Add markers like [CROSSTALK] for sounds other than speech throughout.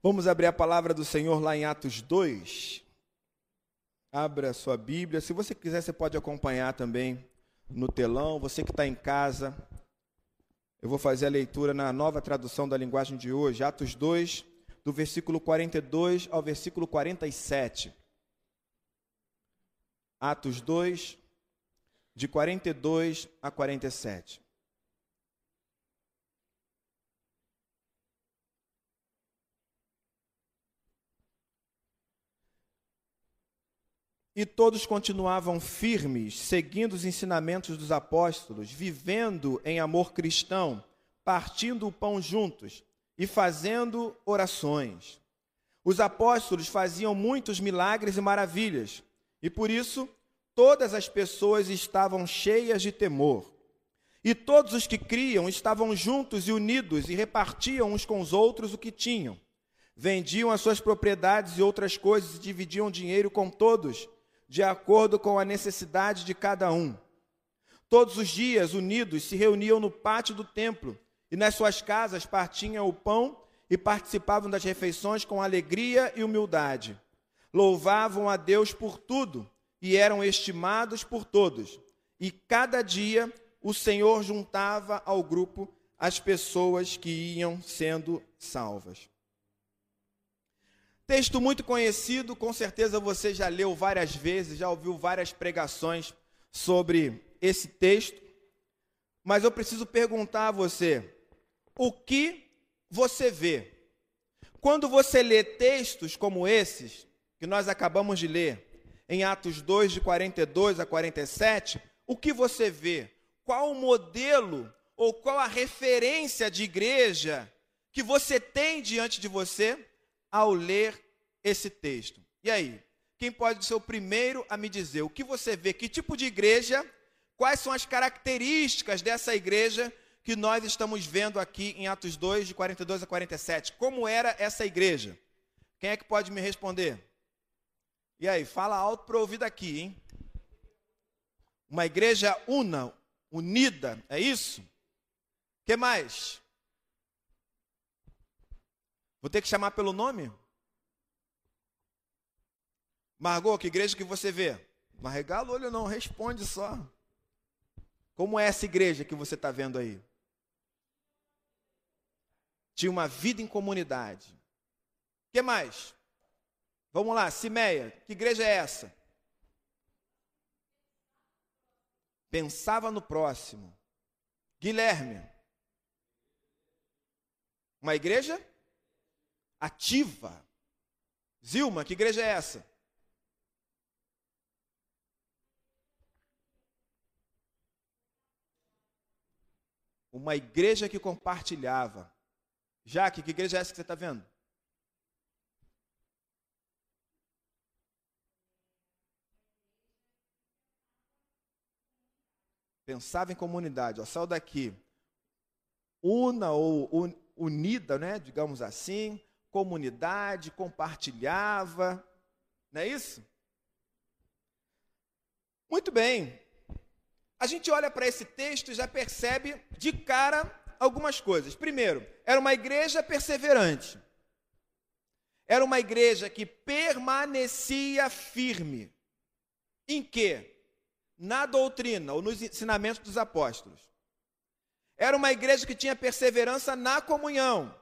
Vamos abrir a palavra do Senhor lá em Atos 2. Abra sua Bíblia. Se você quiser, você pode acompanhar também no telão. Você que está em casa, eu vou fazer a leitura na nova tradução da linguagem de hoje, Atos 2, do versículo 42 ao versículo 47. Atos 2, de 42 a 47. E todos continuavam firmes, seguindo os ensinamentos dos apóstolos, vivendo em amor cristão, partindo o pão juntos e fazendo orações. Os apóstolos faziam muitos milagres e maravilhas, e por isso todas as pessoas estavam cheias de temor. E todos os que criam estavam juntos e unidos e repartiam uns com os outros o que tinham. Vendiam as suas propriedades e outras coisas e dividiam dinheiro com todos de acordo com a necessidade de cada um. Todos os dias, unidos, se reuniam no pátio do templo e nas suas casas partiam o pão e participavam das refeições com alegria e humildade. Louvavam a Deus por tudo e eram estimados por todos. E cada dia o Senhor juntava ao grupo as pessoas que iam sendo salvas. Texto muito conhecido, com certeza você já leu várias vezes, já ouviu várias pregações sobre esse texto. Mas eu preciso perguntar a você: o que você vê? Quando você lê textos como esses, que nós acabamos de ler, em Atos 2, de 42 a 47, o que você vê? Qual o modelo ou qual a referência de igreja que você tem diante de você ao ler esse texto. E aí? Quem pode ser o primeiro a me dizer o que você vê, que tipo de igreja, quais são as características dessa igreja que nós estamos vendo aqui em Atos 2, de 42 a 47? Como era essa igreja? Quem é que pode me responder? E aí, fala alto para ouvir daqui, hein? Uma igreja una, unida, é isso? que mais? Vou ter que chamar pelo nome? Margot, que igreja que você vê? Mas regala o olho não, responde só. Como é essa igreja que você está vendo aí? Tinha uma vida em comunidade. O que mais? Vamos lá, Simeia, que igreja é essa? Pensava no próximo. Guilherme. Uma igreja ativa. Zilma, que igreja é essa? uma igreja que compartilhava. Jaque, que igreja é essa que você está vendo? Pensava em comunidade, ó, saiu daqui. Una ou un, unida, né, digamos assim, comunidade, compartilhava, não é isso? Muito bem, a gente olha para esse texto e já percebe de cara algumas coisas. Primeiro, era uma igreja perseverante. Era uma igreja que permanecia firme. Em quê? Na doutrina ou nos ensinamentos dos apóstolos. Era uma igreja que tinha perseverança na comunhão,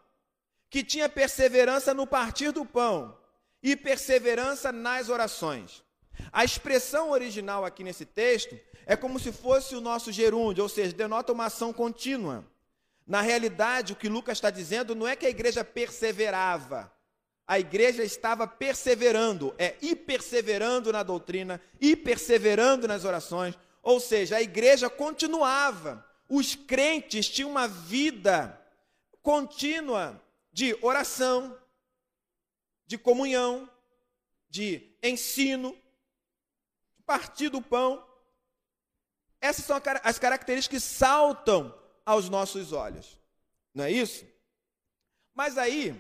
que tinha perseverança no partir do pão e perseverança nas orações. A expressão original aqui nesse texto é como se fosse o nosso gerúndio, ou seja, denota uma ação contínua. Na realidade, o que Lucas está dizendo não é que a igreja perseverava, a igreja estava perseverando, é ir perseverando na doutrina, ir perseverando nas orações, ou seja, a igreja continuava. Os crentes tinham uma vida contínua de oração, de comunhão, de ensino, de partir do pão. Essas são as características que saltam aos nossos olhos. Não é isso? Mas aí,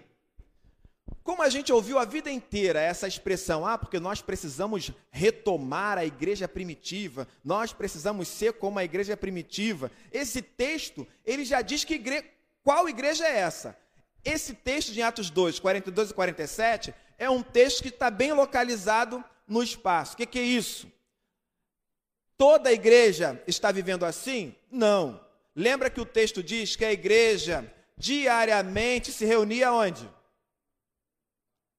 como a gente ouviu a vida inteira essa expressão, ah, porque nós precisamos retomar a igreja primitiva, nós precisamos ser como a igreja primitiva. Esse texto, ele já diz que igre... qual igreja é essa? Esse texto de Atos 2, 42 e 47, é um texto que está bem localizado no espaço. O que, que é isso? Toda a igreja está vivendo assim? Não. Lembra que o texto diz que a igreja diariamente se reunia onde?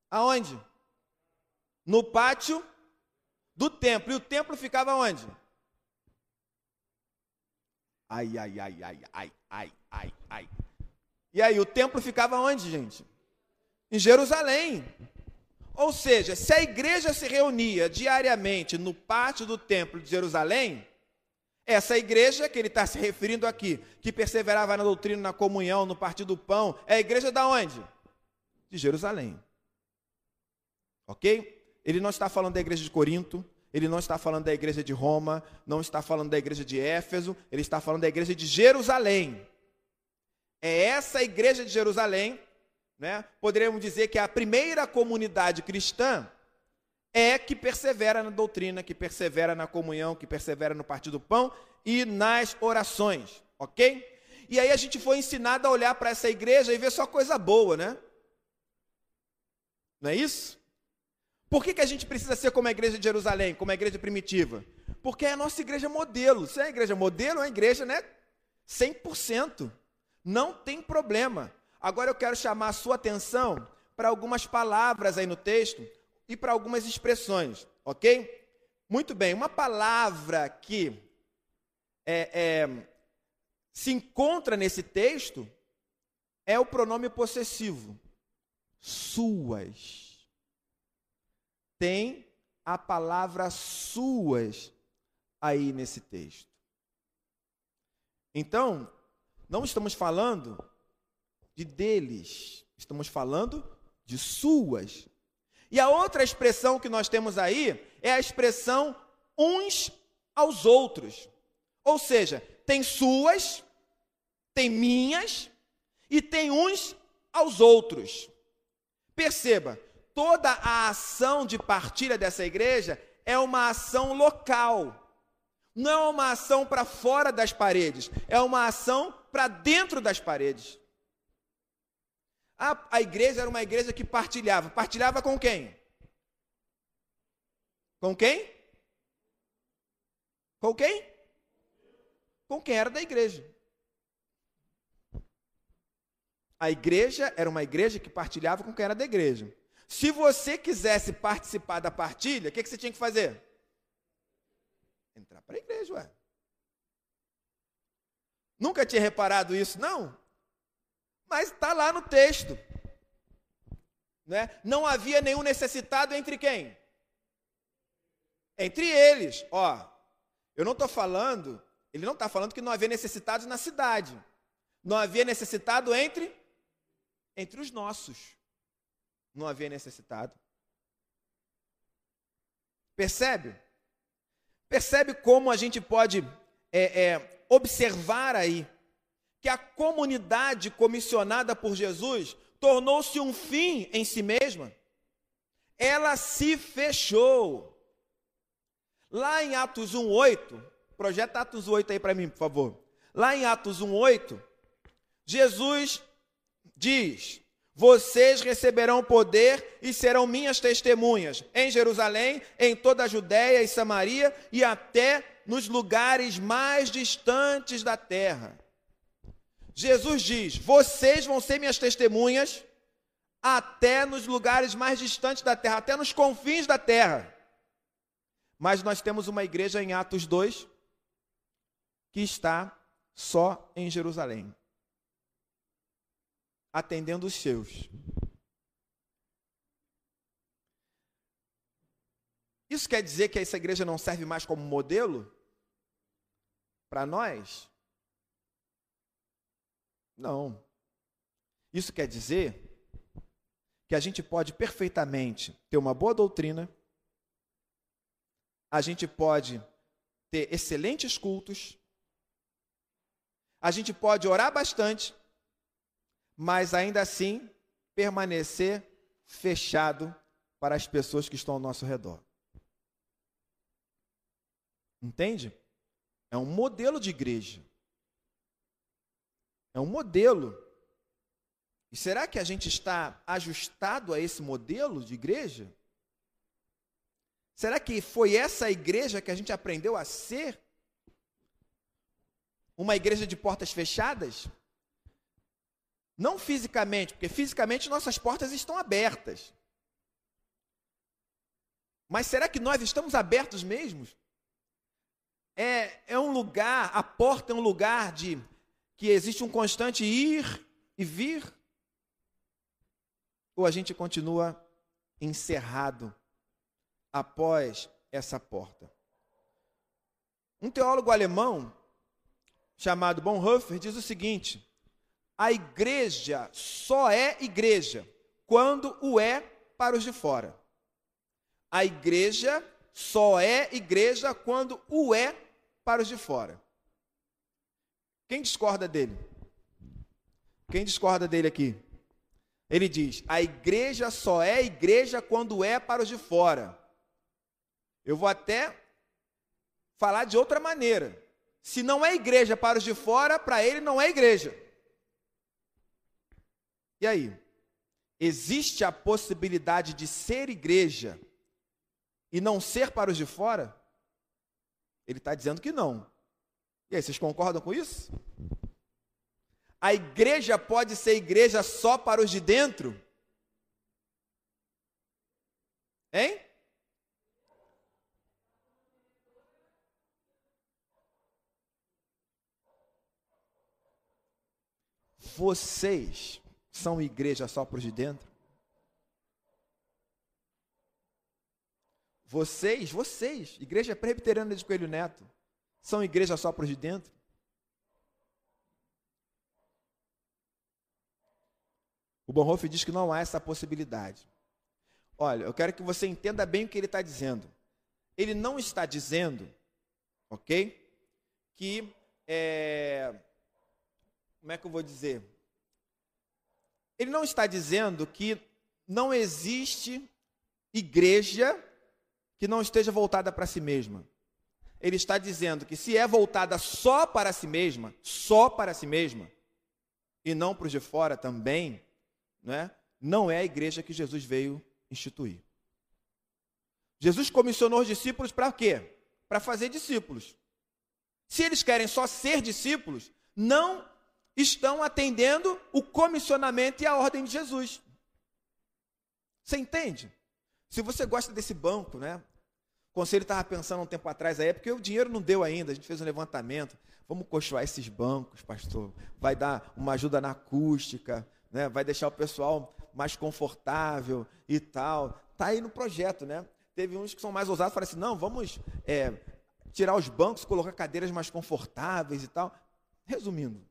Aonde? No pátio do templo. E o templo ficava onde? Ai, ai, ai, ai, ai, ai, ai, ai. E aí, o templo ficava onde, gente? Em Jerusalém. Ou seja, se a igreja se reunia diariamente no pátio do templo de Jerusalém, essa igreja que ele está se referindo aqui, que perseverava na doutrina, na comunhão, no partir do pão, é a igreja da onde? De Jerusalém. Ok? Ele não está falando da igreja de Corinto, ele não está falando da igreja de Roma, não está falando da igreja de Éfeso, ele está falando da igreja de Jerusalém. É essa igreja de Jerusalém né? Poderíamos dizer que a primeira comunidade cristã é que persevera na doutrina, que persevera na comunhão, que persevera no partir do pão e nas orações, ok? E aí a gente foi ensinado a olhar para essa igreja e ver só coisa boa, né? Não é isso? Por que, que a gente precisa ser como a igreja de Jerusalém, como a igreja primitiva? Porque é a nossa igreja modelo. Se é a igreja modelo, é uma igreja, né? 100%. Não tem problema. Agora eu quero chamar a sua atenção para algumas palavras aí no texto e para algumas expressões, ok? Muito bem, uma palavra que é, é, se encontra nesse texto é o pronome possessivo. Suas. Tem a palavra suas aí nesse texto. Então, não estamos falando de deles. Estamos falando de suas. E a outra expressão que nós temos aí é a expressão uns aos outros. Ou seja, tem suas, tem minhas e tem uns aos outros. Perceba, toda a ação de partilha dessa igreja é uma ação local. Não é uma ação para fora das paredes, é uma ação para dentro das paredes. A, a igreja era uma igreja que partilhava. Partilhava com quem? Com quem? Com quem? Com quem era da igreja. A igreja era uma igreja que partilhava com quem era da igreja. Se você quisesse participar da partilha, o que, que você tinha que fazer? Entrar para a igreja, ué. Nunca tinha reparado isso, não? Mas está lá no texto. Né? Não havia nenhum necessitado entre quem? Entre eles. Ó, eu não estou falando, ele não está falando que não havia necessitados na cidade. Não havia necessitado entre entre os nossos. Não havia necessitado. Percebe? Percebe como a gente pode é, é, observar aí que a comunidade comissionada por Jesus tornou-se um fim em si mesma. Ela se fechou. Lá em Atos 1:8, projeta Atos 8 aí para mim, por favor. Lá em Atos 1:8, Jesus diz: Vocês receberão poder e serão minhas testemunhas em Jerusalém, em toda a Judéia e Samaria e até nos lugares mais distantes da terra. Jesus diz: Vocês vão ser minhas testemunhas até nos lugares mais distantes da terra, até nos confins da terra. Mas nós temos uma igreja em Atos 2 que está só em Jerusalém, atendendo os seus. Isso quer dizer que essa igreja não serve mais como modelo para nós? Não. Isso quer dizer que a gente pode perfeitamente ter uma boa doutrina, a gente pode ter excelentes cultos, a gente pode orar bastante, mas ainda assim permanecer fechado para as pessoas que estão ao nosso redor. Entende? É um modelo de igreja. É um modelo. E será que a gente está ajustado a esse modelo de igreja? Será que foi essa igreja que a gente aprendeu a ser? Uma igreja de portas fechadas? Não fisicamente, porque fisicamente nossas portas estão abertas. Mas será que nós estamos abertos mesmo? É, é um lugar, a porta é um lugar de que existe um constante ir e vir? Ou a gente continua encerrado após essa porta? Um teólogo alemão chamado Bonhoeffer diz o seguinte: a igreja só é igreja quando o é para os de fora. A igreja só é igreja quando o é para os de fora. Quem discorda dele? Quem discorda dele aqui? Ele diz: a igreja só é igreja quando é para os de fora. Eu vou até falar de outra maneira. Se não é igreja para os de fora, para ele não é igreja. E aí? Existe a possibilidade de ser igreja e não ser para os de fora? Ele está dizendo que não. E aí, vocês concordam com isso? A igreja pode ser igreja só para os de dentro? Hein? Vocês são igreja só para os de dentro? Vocês, vocês, Igreja Presbiteriana de Coelho Neto, são igreja só para os de dentro? O Bonhoeffer diz que não há essa possibilidade. Olha, eu quero que você entenda bem o que ele está dizendo. Ele não está dizendo, ok? Que, é, como é que eu vou dizer? Ele não está dizendo que não existe igreja que não esteja voltada para si mesma. Ele está dizendo que se é voltada só para si mesma, só para si mesma, e não para os de fora também, né, não é a igreja que Jesus veio instituir. Jesus comissionou os discípulos para quê? Para fazer discípulos. Se eles querem só ser discípulos, não estão atendendo o comissionamento e a ordem de Jesus. Você entende? Se você gosta desse banco, né? O conselho estava pensando um tempo atrás aí, é porque o dinheiro não deu ainda, a gente fez um levantamento. Vamos cochoar esses bancos, pastor. Vai dar uma ajuda na acústica, né? vai deixar o pessoal mais confortável e tal. Está aí no projeto, né? Teve uns que são mais ousados, falaram assim, não, vamos é, tirar os bancos, colocar cadeiras mais confortáveis e tal. Resumindo,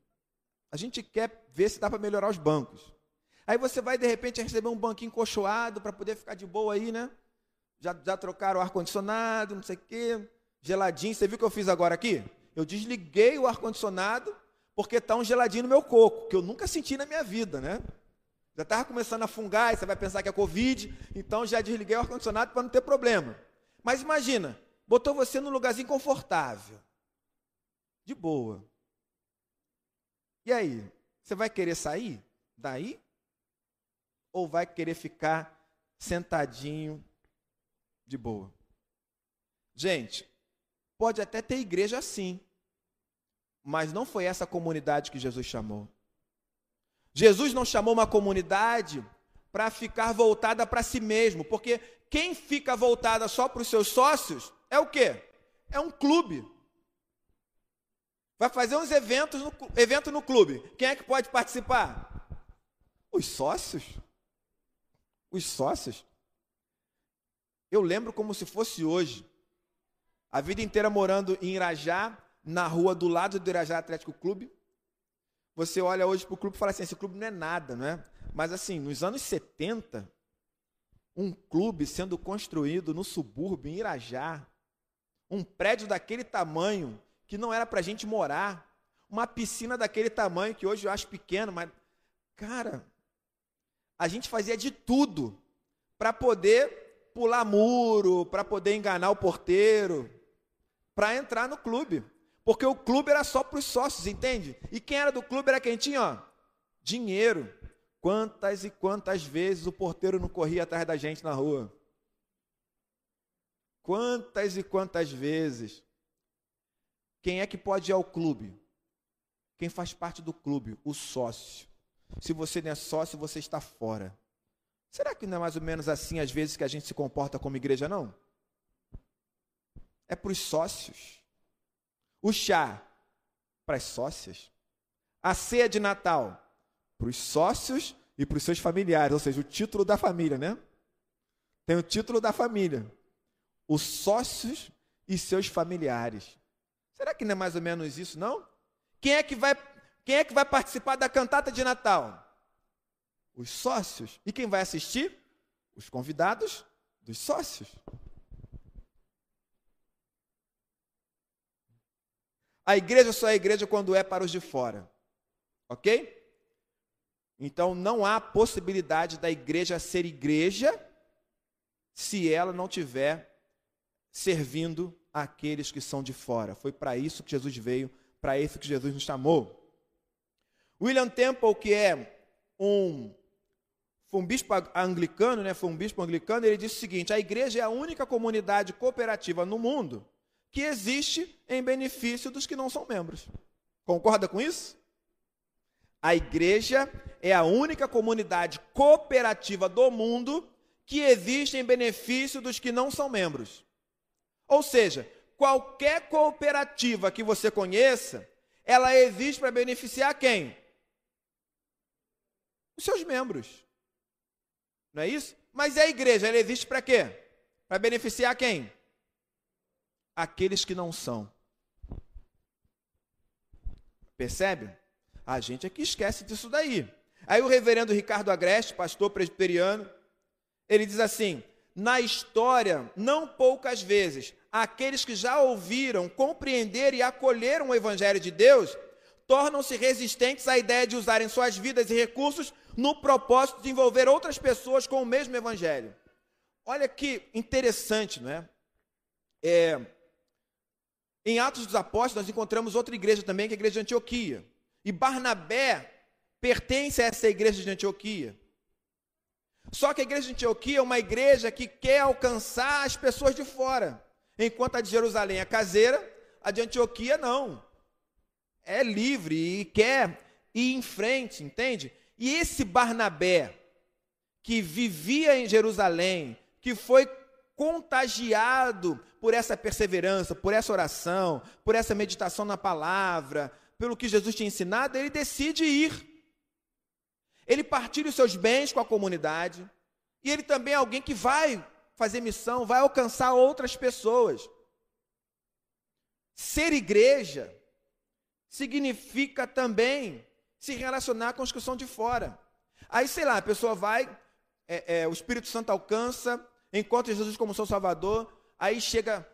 a gente quer ver se dá para melhorar os bancos. Aí você vai, de repente, receber um banquinho cochoado para poder ficar de boa aí, né? Já, já trocaram o ar-condicionado, não sei o quê, geladinho. Você viu o que eu fiz agora aqui? Eu desliguei o ar-condicionado porque está um geladinho no meu coco, que eu nunca senti na minha vida, né? Já estava começando a fungar, e você vai pensar que é Covid, então já desliguei o ar-condicionado para não ter problema. Mas imagina, botou você num lugarzinho confortável, de boa. E aí, você vai querer sair daí? Ou vai querer ficar sentadinho de boa? Gente, pode até ter igreja assim, mas não foi essa comunidade que Jesus chamou. Jesus não chamou uma comunidade para ficar voltada para si mesmo, porque quem fica voltada só para os seus sócios é o quê? É um clube. Vai fazer uns eventos no, evento no clube. Quem é que pode participar? Os sócios os sócios. Eu lembro como se fosse hoje. A vida inteira morando em Irajá, na rua do lado do Irajá Atlético Clube. Você olha hoje para o clube e fala assim: esse clube não é nada, não é? Mas assim, nos anos 70, um clube sendo construído no subúrbio, em Irajá, um prédio daquele tamanho, que não era para gente morar, uma piscina daquele tamanho, que hoje eu acho pequeno, mas, cara, a gente fazia de tudo para poder pular muro, para poder enganar o porteiro, para entrar no clube. Porque o clube era só para os sócios, entende? E quem era do clube era quem tinha ó, dinheiro, Quantas e quantas vezes o porteiro não corria atrás da gente na rua? Quantas e quantas vezes? Quem é que pode ir ao clube? Quem faz parte do clube? O sócio. Se você não é sócio, você está fora. Será que não é mais ou menos assim às vezes que a gente se comporta como igreja, não? É para os sócios. O chá para as sócias. A ceia de Natal para os sócios e para os seus familiares, ou seja, o título da família, né? Tem o título da família. Os sócios e seus familiares. Será que não é mais ou menos isso, não? Quem é que vai, quem é que vai participar da cantata de Natal? Os sócios. E quem vai assistir? Os convidados dos sócios. A igreja só é igreja quando é para os de fora. Ok? Então não há possibilidade da igreja ser igreja se ela não tiver servindo aqueles que são de fora. Foi para isso que Jesus veio, para isso que Jesus nos chamou. William Temple, que é um, foi um bispo anglicano, né, foi um bispo anglicano, ele disse o seguinte: a igreja é a única comunidade cooperativa no mundo que existe em benefício dos que não são membros. Concorda com isso? A igreja é a única comunidade cooperativa do mundo que existe em benefício dos que não são membros. Ou seja, qualquer cooperativa que você conheça, ela existe para beneficiar quem? Os seus membros. Não é isso? Mas a igreja, ela existe para quê? Para beneficiar quem? Aqueles que não são. Percebe? A gente é que esquece disso daí. Aí o reverendo Ricardo Agreste, pastor presbiteriano, ele diz assim: na história, não poucas vezes, aqueles que já ouviram, compreenderam e acolheram o Evangelho de Deus tornam-se resistentes à ideia de usarem suas vidas e recursos no propósito de envolver outras pessoas com o mesmo Evangelho. Olha que interessante, não é? é em Atos dos Apóstolos, nós encontramos outra igreja também, que é a igreja de Antioquia. E Barnabé pertence a essa igreja de Antioquia. Só que a igreja de Antioquia é uma igreja que quer alcançar as pessoas de fora. Enquanto a de Jerusalém é caseira, a de Antioquia não. É livre e quer ir em frente, entende? E esse Barnabé, que vivia em Jerusalém, que foi contagiado por essa perseverança, por essa oração, por essa meditação na palavra, pelo que Jesus tinha ensinado, ele decide ir. Ele partilha os seus bens com a comunidade. E ele também é alguém que vai fazer missão, vai alcançar outras pessoas. Ser igreja significa também se relacionar com os que são de fora. Aí, sei lá, a pessoa vai, é, é, o Espírito Santo alcança, encontra Jesus como seu Salvador, aí chega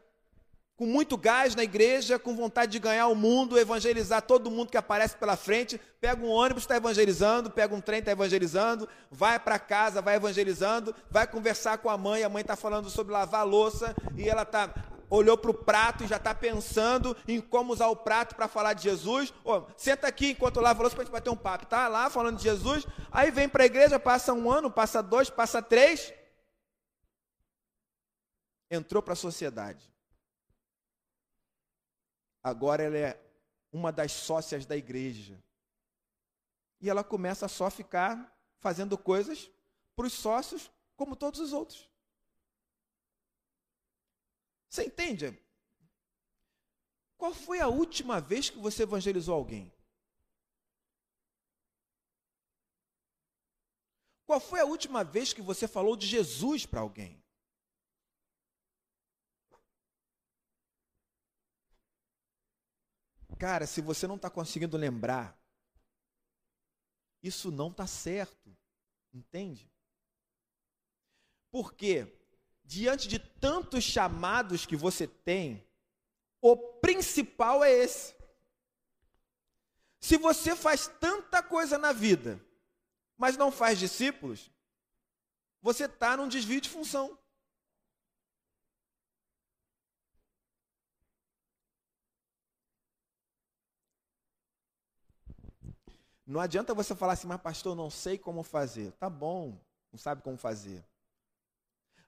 com muito gás na igreja, com vontade de ganhar o mundo, evangelizar todo mundo que aparece pela frente, pega um ônibus, está evangelizando, pega um trem, está evangelizando, vai para casa, vai evangelizando, vai conversar com a mãe, a mãe está falando sobre lavar louça, e ela tá, olhou para o prato e já está pensando em como usar o prato para falar de Jesus. Oh, senta aqui enquanto eu lavo a louça para a gente bater um papo. Está lá falando de Jesus, aí vem para a igreja, passa um ano, passa dois, passa três, entrou para a sociedade Agora ela é uma das sócias da igreja. E ela começa a só ficar fazendo coisas para os sócios, como todos os outros. Você entende? Qual foi a última vez que você evangelizou alguém? Qual foi a última vez que você falou de Jesus para alguém? Cara, se você não está conseguindo lembrar, isso não está certo. Entende? Porque, diante de tantos chamados que você tem, o principal é esse. Se você faz tanta coisa na vida, mas não faz discípulos, você está num desvio de função. Não adianta você falar assim, mas pastor, não sei como fazer. Tá bom, não sabe como fazer.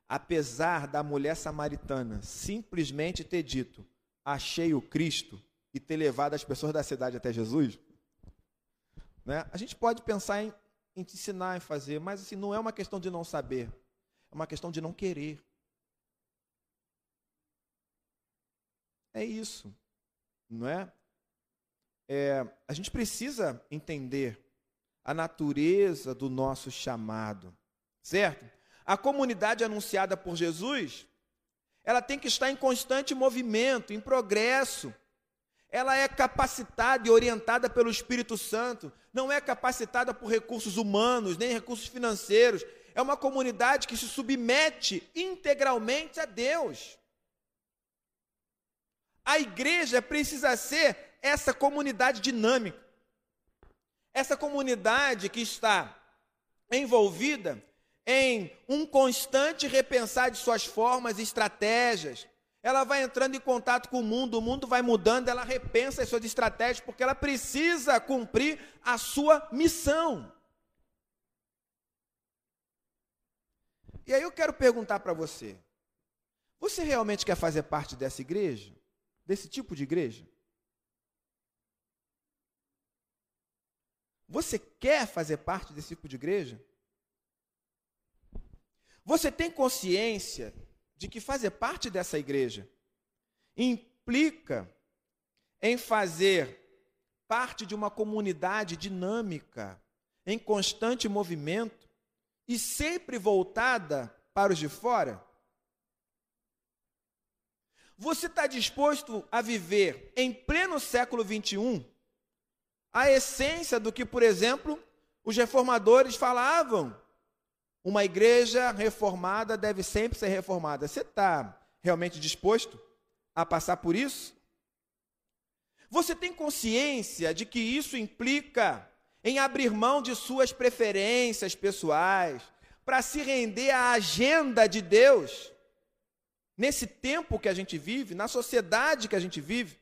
Apesar da mulher samaritana simplesmente ter dito, achei o Cristo, e ter levado as pessoas da cidade até Jesus, né? a gente pode pensar em, em te ensinar, em fazer, mas assim, não é uma questão de não saber, é uma questão de não querer. É isso, não é? é, a gente precisa entender a natureza do nosso chamado, certo? A comunidade anunciada por Jesus, ela tem que estar em constante movimento, em progresso. Ela é capacitada e orientada pelo Espírito Santo, não é capacitada por recursos humanos, nem recursos financeiros. É uma comunidade que se submete integralmente a Deus. A igreja precisa ser essa comunidade dinâmica, essa comunidade que está envolvida em um constante repensar de suas formas e estratégias. Ela vai entrando em contato com o mundo, o mundo vai mudando, ela repensa as suas estratégias, porque ela precisa cumprir a sua missão. E aí eu quero perguntar para você: você realmente quer fazer parte dessa igreja? Desse tipo de igreja? Você quer fazer parte desse tipo de igreja? Você tem consciência de que fazer parte dessa igreja implica em fazer parte de uma comunidade dinâmica, em constante movimento e sempre voltada para os de fora? Você está disposto a viver em pleno século 21 a essência do que, por exemplo, os reformadores falavam. Uma igreja reformada deve sempre ser reformada. Você está realmente disposto a passar por isso? Você tem consciência de que isso implica em abrir mão de suas preferências pessoais para se render à agenda de Deus? Nesse tempo que a gente vive, na sociedade que a gente vive,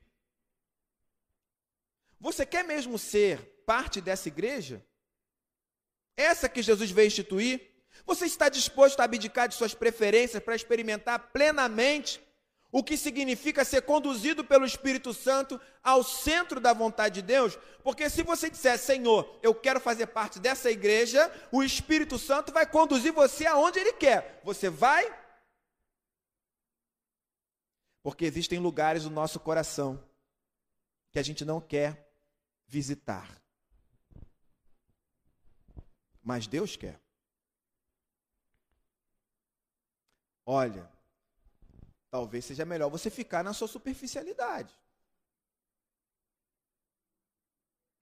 você quer mesmo ser parte dessa igreja? Essa que Jesus veio instituir? Você está disposto a abdicar de suas preferências para experimentar plenamente o que significa ser conduzido pelo Espírito Santo ao centro da vontade de Deus? Porque se você disser, Senhor, eu quero fazer parte dessa igreja, o Espírito Santo vai conduzir você aonde Ele quer. Você vai? Porque existem lugares no nosso coração que a gente não quer visitar. Mas Deus quer. Olha, talvez seja melhor você ficar na sua superficialidade.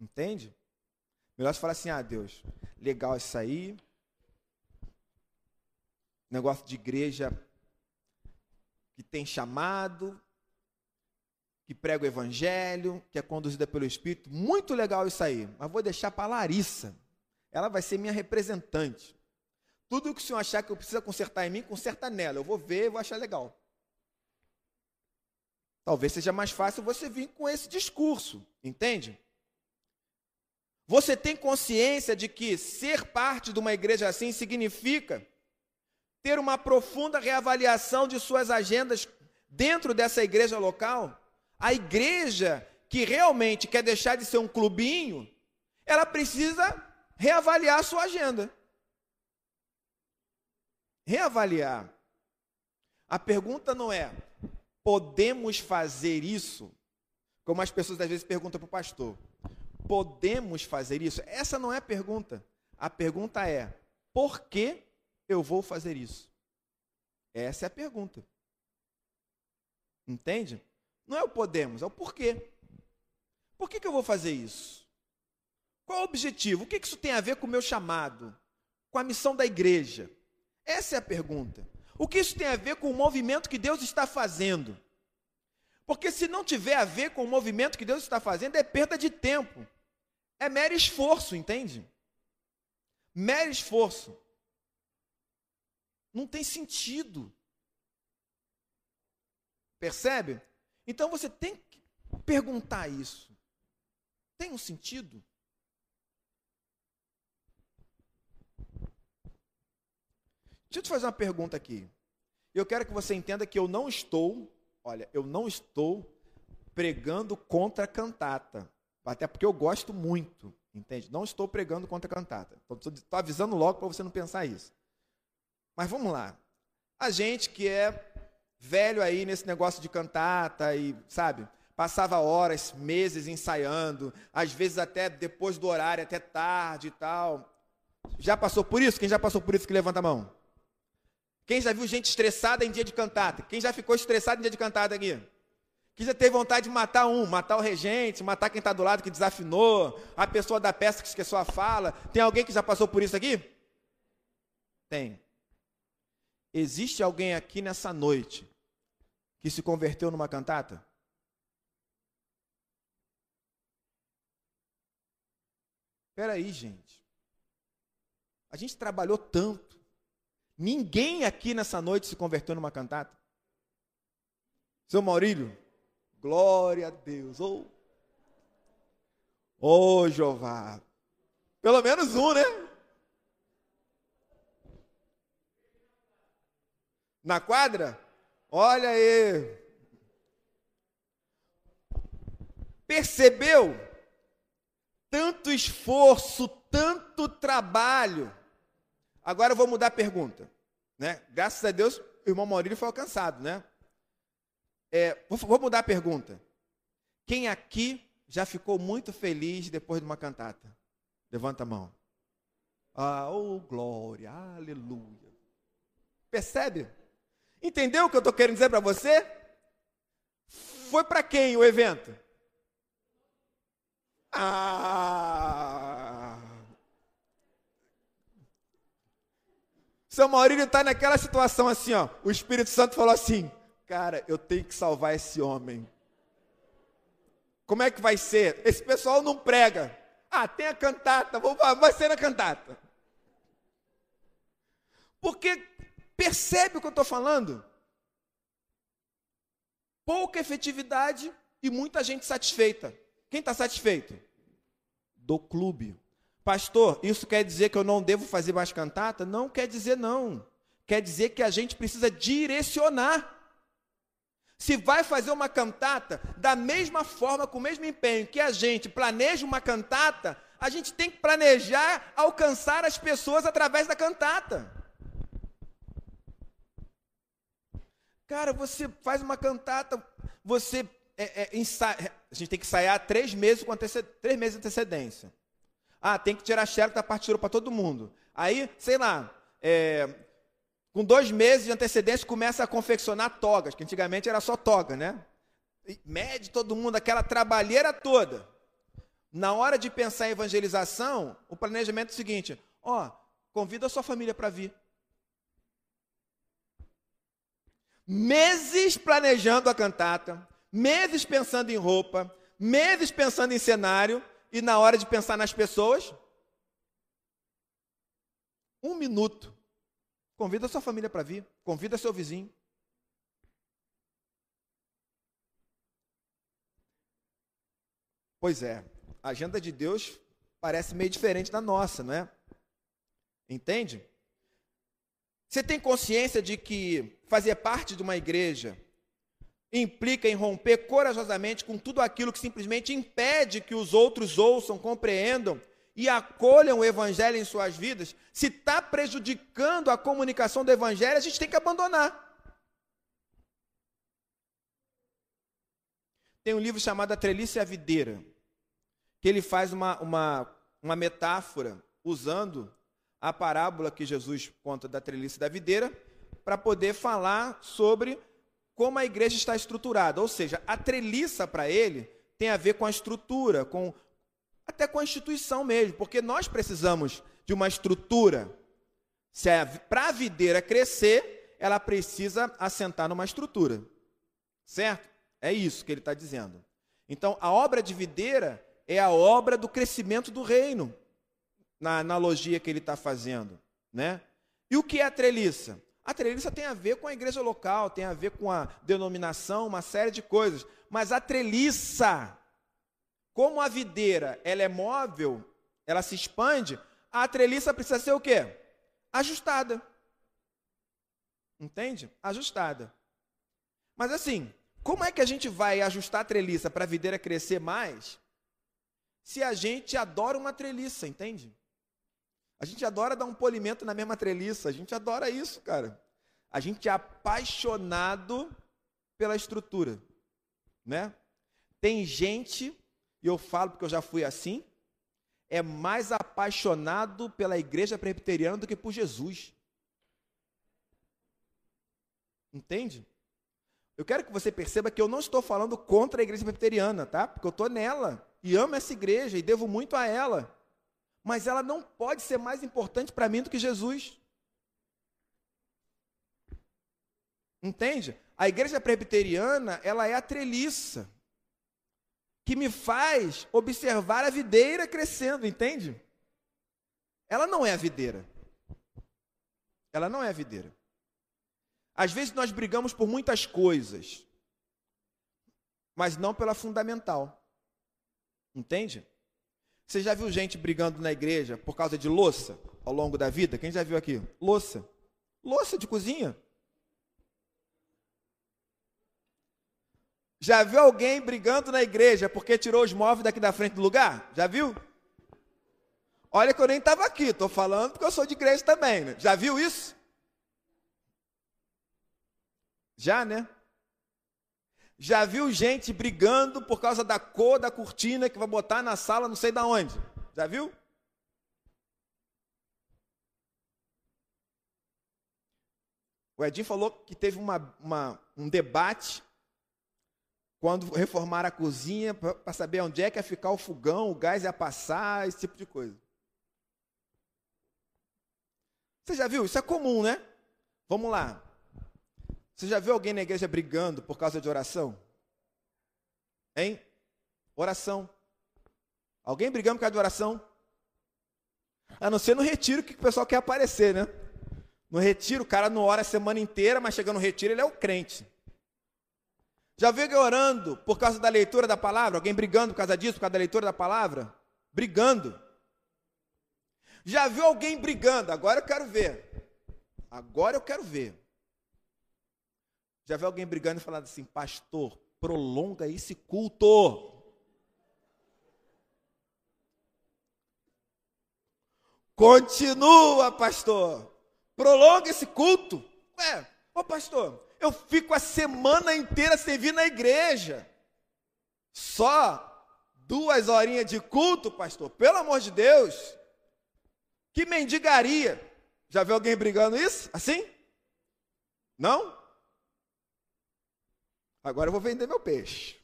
Entende? Melhor você falar assim: ah, Deus, legal isso aí. Negócio de igreja que tem chamado, que prega o evangelho, que é conduzida pelo Espírito. Muito legal isso aí. Mas vou deixar para Larissa. Ela vai ser minha representante. Tudo que o senhor achar que eu preciso consertar em mim, conserta nela. Eu vou ver e vou achar legal. Talvez seja mais fácil você vir com esse discurso, entende? Você tem consciência de que ser parte de uma igreja assim significa ter uma profunda reavaliação de suas agendas dentro dessa igreja local? A igreja que realmente quer deixar de ser um clubinho, ela precisa reavaliar a sua agenda. Reavaliar. A pergunta não é: podemos fazer isso? Como as pessoas às vezes perguntam para o pastor: podemos fazer isso? Essa não é a pergunta. A pergunta é: por que eu vou fazer isso? Essa é a pergunta. Entende? Não é o podemos, é o porquê. Por que, que eu vou fazer isso? Qual o objetivo? O que, que isso tem a ver com o meu chamado? Com a missão da igreja? Essa é a pergunta. O que isso tem a ver com o movimento que Deus está fazendo? Porque se não tiver a ver com o movimento que Deus está fazendo, é perda de tempo. É mero esforço, entende? Mero esforço. Não tem sentido. Percebe? Então você tem que perguntar isso. Tem um sentido? Deixa eu te fazer uma pergunta aqui. Eu quero que você entenda que eu não estou, olha, eu não estou pregando contra a cantata. Até porque eu gosto muito, entende? Não estou pregando contra a cantata. Estou avisando logo para você não pensar isso. Mas vamos lá. A gente que é velho aí nesse negócio de cantata e, sabe, passava horas, meses ensaiando, às vezes até depois do horário, até tarde e tal. Já passou por isso? Quem já passou por isso que levanta a mão? Quem já viu gente estressada em dia de cantata? Quem já ficou estressado em dia de cantata aqui? Quem já teve vontade de matar um, matar o regente, matar quem está do lado que desafinou, a pessoa da peça que esqueceu a fala? Tem alguém que já passou por isso aqui? Tem. Existe alguém aqui nessa noite que se converteu numa cantata? Espera aí, gente. A gente trabalhou tanto. Ninguém aqui nessa noite se converteu numa cantata. Seu Maurílio, glória a Deus. Ou oh. oh, Jeová. Pelo menos um, né? Na quadra? Olha aí. Percebeu? Tanto esforço, tanto trabalho. Agora eu vou mudar a pergunta. Né? Graças a Deus, o irmão Maurílio foi alcançado, né? É, vou, vou mudar a pergunta. Quem aqui já ficou muito feliz depois de uma cantata? Levanta a mão. Ah, oh glória, aleluia. Percebe? Entendeu o que eu estou querendo dizer para você? Foi para quem o evento? Ah! Seu Maurílio está naquela situação assim, ó. O Espírito Santo falou assim: Cara, eu tenho que salvar esse homem. Como é que vai ser? Esse pessoal não prega. Ah, tem a cantata, vou, vai ser na cantata. Porque Percebe o que eu estou falando? Pouca efetividade e muita gente satisfeita. Quem está satisfeito? Do clube. Pastor, isso quer dizer que eu não devo fazer mais cantata? Não quer dizer não. Quer dizer que a gente precisa direcionar. Se vai fazer uma cantata, da mesma forma, com o mesmo empenho que a gente planeja uma cantata, a gente tem que planejar alcançar as pessoas através da cantata. Cara, você faz uma cantata, você é, é, a gente tem que ensaiar três meses com três meses de antecedência. Ah, tem que tirar xerox da partitura para todo mundo. Aí, sei lá, é, com dois meses de antecedência começa a confeccionar togas, que antigamente era só toga, né? E mede todo mundo, aquela trabalheira toda. Na hora de pensar em evangelização, o planejamento é o seguinte: ó, convida a sua família para vir. meses planejando a cantata, meses pensando em roupa, meses pensando em cenário, e na hora de pensar nas pessoas, um minuto. Convida sua família para vir, convida seu vizinho. Pois é, a agenda de Deus parece meio diferente da nossa, não é? Entende? Você tem consciência de que fazer parte de uma igreja implica em romper corajosamente com tudo aquilo que simplesmente impede que os outros ouçam, compreendam e acolham o evangelho em suas vidas? Se está prejudicando a comunicação do evangelho, a gente tem que abandonar. Tem um livro chamado A Trelice e a Videira, que ele faz uma, uma, uma metáfora usando a parábola que Jesus conta da trelice da videira, para poder falar sobre como a igreja está estruturada. Ou seja, a treliça para ele tem a ver com a estrutura, com até com a instituição mesmo, porque nós precisamos de uma estrutura. Se é para a videira crescer, ela precisa assentar numa estrutura. Certo? É isso que ele está dizendo. Então, a obra de videira é a obra do crescimento do reino na analogia que ele está fazendo. Né? E o que é a treliça? A treliça tem a ver com a igreja local, tem a ver com a denominação, uma série de coisas. Mas a treliça, como a videira, ela é móvel, ela se expande, a treliça precisa ser o quê? Ajustada. Entende? Ajustada. Mas assim, como é que a gente vai ajustar a treliça para a videira crescer mais se a gente adora uma treliça, entende? A gente adora dar um polimento na mesma treliça, a gente adora isso, cara. A gente é apaixonado pela estrutura, né? Tem gente, e eu falo porque eu já fui assim, é mais apaixonado pela igreja presbiteriana do que por Jesus. Entende? Eu quero que você perceba que eu não estou falando contra a igreja presbiteriana, tá? Porque eu estou nela e amo essa igreja e devo muito a ela. Mas ela não pode ser mais importante para mim do que Jesus. Entende? A igreja presbiteriana, ela é a treliça que me faz observar a videira crescendo, entende? Ela não é a videira. Ela não é a videira. Às vezes nós brigamos por muitas coisas, mas não pela fundamental. Entende? Você já viu gente brigando na igreja por causa de louça ao longo da vida? Quem já viu aqui? Louça. Louça de cozinha. Já viu alguém brigando na igreja porque tirou os móveis daqui da frente do lugar? Já viu? Olha que eu nem estava aqui, estou falando porque eu sou de igreja também. Né? Já viu isso? Já, né? Já viu gente brigando por causa da cor da cortina que vai botar na sala não sei da onde? Já viu? O Edinho falou que teve uma, uma, um debate quando reformaram a cozinha para saber onde é que ia ficar o fogão, o gás ia passar, esse tipo de coisa. Você já viu? Isso é comum, né? Vamos lá. Você já viu alguém na igreja brigando por causa de oração? Hein? Oração. Alguém brigando por causa de oração? A não ser no retiro que o pessoal quer aparecer, né? No retiro, o cara não ora a semana inteira, mas chegando no retiro, ele é o crente. Já viu alguém orando por causa da leitura da palavra? Alguém brigando por causa disso, por causa da leitura da palavra? Brigando. Já viu alguém brigando? Agora eu quero ver. Agora eu quero ver. Já viu alguém brigando e falando assim, pastor, prolonga esse culto. Continua, pastor. Prolonga esse culto. Ué, ô pastor, eu fico a semana inteira sem vir na igreja. Só duas horinhas de culto, pastor. Pelo amor de Deus. Que mendigaria. Já viu alguém brigando isso? Assim? Não? Agora eu vou vender meu peixe.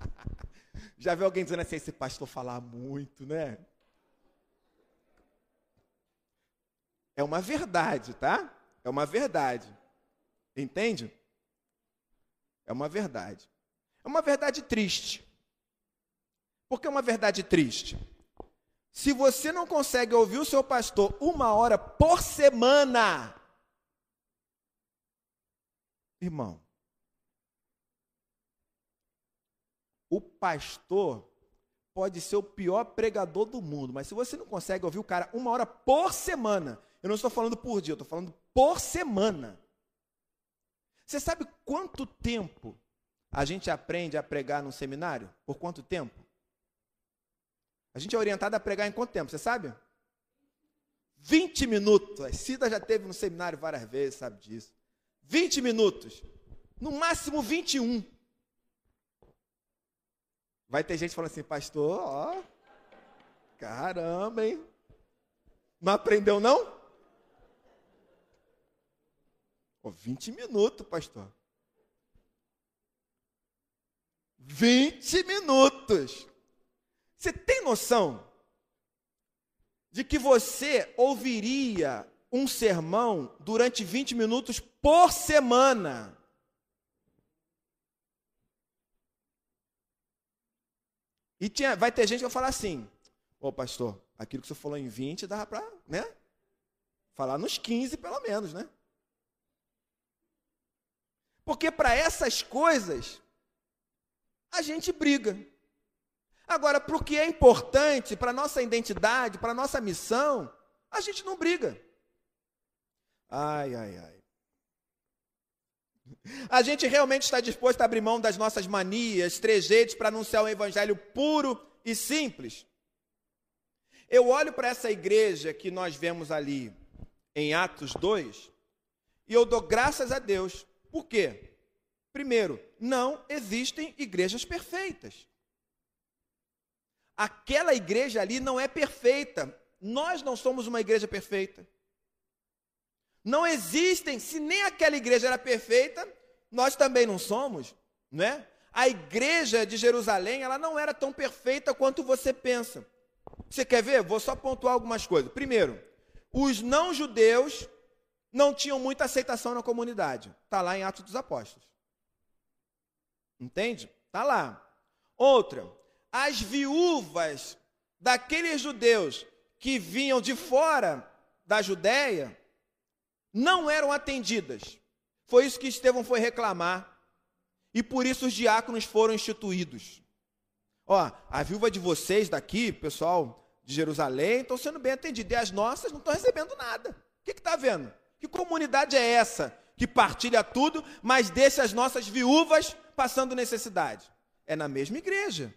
[LAUGHS] Já viu alguém dizendo assim, esse pastor falar muito, né? É uma verdade, tá? É uma verdade. Entende? É uma verdade. É uma verdade triste. Por que é uma verdade triste? Se você não consegue ouvir o seu pastor uma hora por semana, irmão, o pastor pode ser o pior pregador do mundo, mas se você não consegue ouvir o cara uma hora por semana, eu não estou falando por dia, eu estou falando por semana. Você sabe quanto tempo a gente aprende a pregar num seminário? Por quanto tempo? A gente é orientado a pregar em quanto tempo, você sabe? 20 minutos. A Cida já teve no seminário várias vezes, sabe disso. 20 minutos. No máximo 21. Vai ter gente falando assim, pastor, ó, caramba, hein? Não aprendeu não? Oh, 20 minutos, pastor. 20 minutos. Você tem noção de que você ouviria um sermão durante 20 minutos por semana? E tinha, vai ter gente que vai falar assim: Ô pastor, aquilo que você falou em 20 dava para, né? Falar nos 15 pelo menos, né? Porque para essas coisas a gente briga. Agora, para o que é importante, para a nossa identidade, para a nossa missão, a gente não briga. Ai, ai, ai. A gente realmente está disposto a abrir mão das nossas manias, trejeitos para anunciar um evangelho puro e simples? Eu olho para essa igreja que nós vemos ali em Atos 2 e eu dou graças a Deus. Por quê? Primeiro, não existem igrejas perfeitas. Aquela igreja ali não é perfeita. Nós não somos uma igreja perfeita. Não existem, se nem aquela igreja era perfeita, nós também não somos, né? A igreja de Jerusalém, ela não era tão perfeita quanto você pensa. Você quer ver? Vou só pontuar algumas coisas. Primeiro, os não-judeus não tinham muita aceitação na comunidade. Está lá em Atos dos Apóstolos. Entende? Está lá. Outra, as viúvas daqueles judeus que vinham de fora da Judéia não eram atendidas. Foi isso que Estevão foi reclamar. E por isso os diáconos foram instituídos. Ó, a viúva de vocês daqui, pessoal de Jerusalém, estão sendo bem atendidas. E as nossas não estão recebendo nada. O que está vendo? Que comunidade é essa que partilha tudo, mas deixa as nossas viúvas passando necessidade? É na mesma igreja.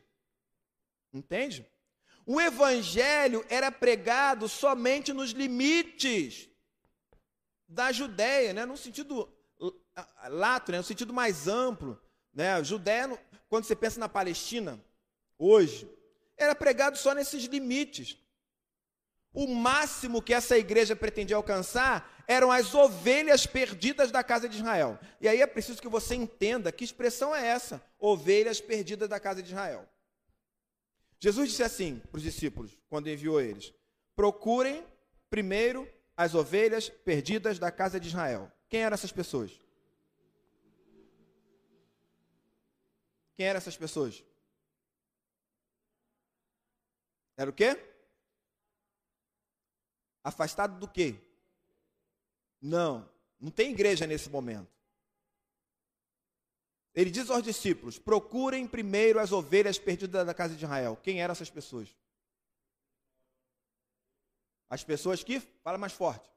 Entende? O evangelho era pregado somente nos limites da Judéia, né? no sentido lato, né? no sentido mais amplo. Né? Judéia, quando você pensa na Palestina, hoje, era pregado só nesses limites. O máximo que essa igreja pretendia alcançar eram as ovelhas perdidas da casa de Israel. E aí é preciso que você entenda que expressão é essa: ovelhas perdidas da casa de Israel. Jesus disse assim para os discípulos, quando enviou eles: procurem primeiro as ovelhas perdidas da casa de Israel. Quem eram essas pessoas? Quem eram essas pessoas? Era o quê? Afastado do quê? Não, não tem igreja nesse momento. Ele diz aos discípulos: procurem primeiro as ovelhas perdidas da casa de Israel. Quem eram essas pessoas? As pessoas que, fala mais forte,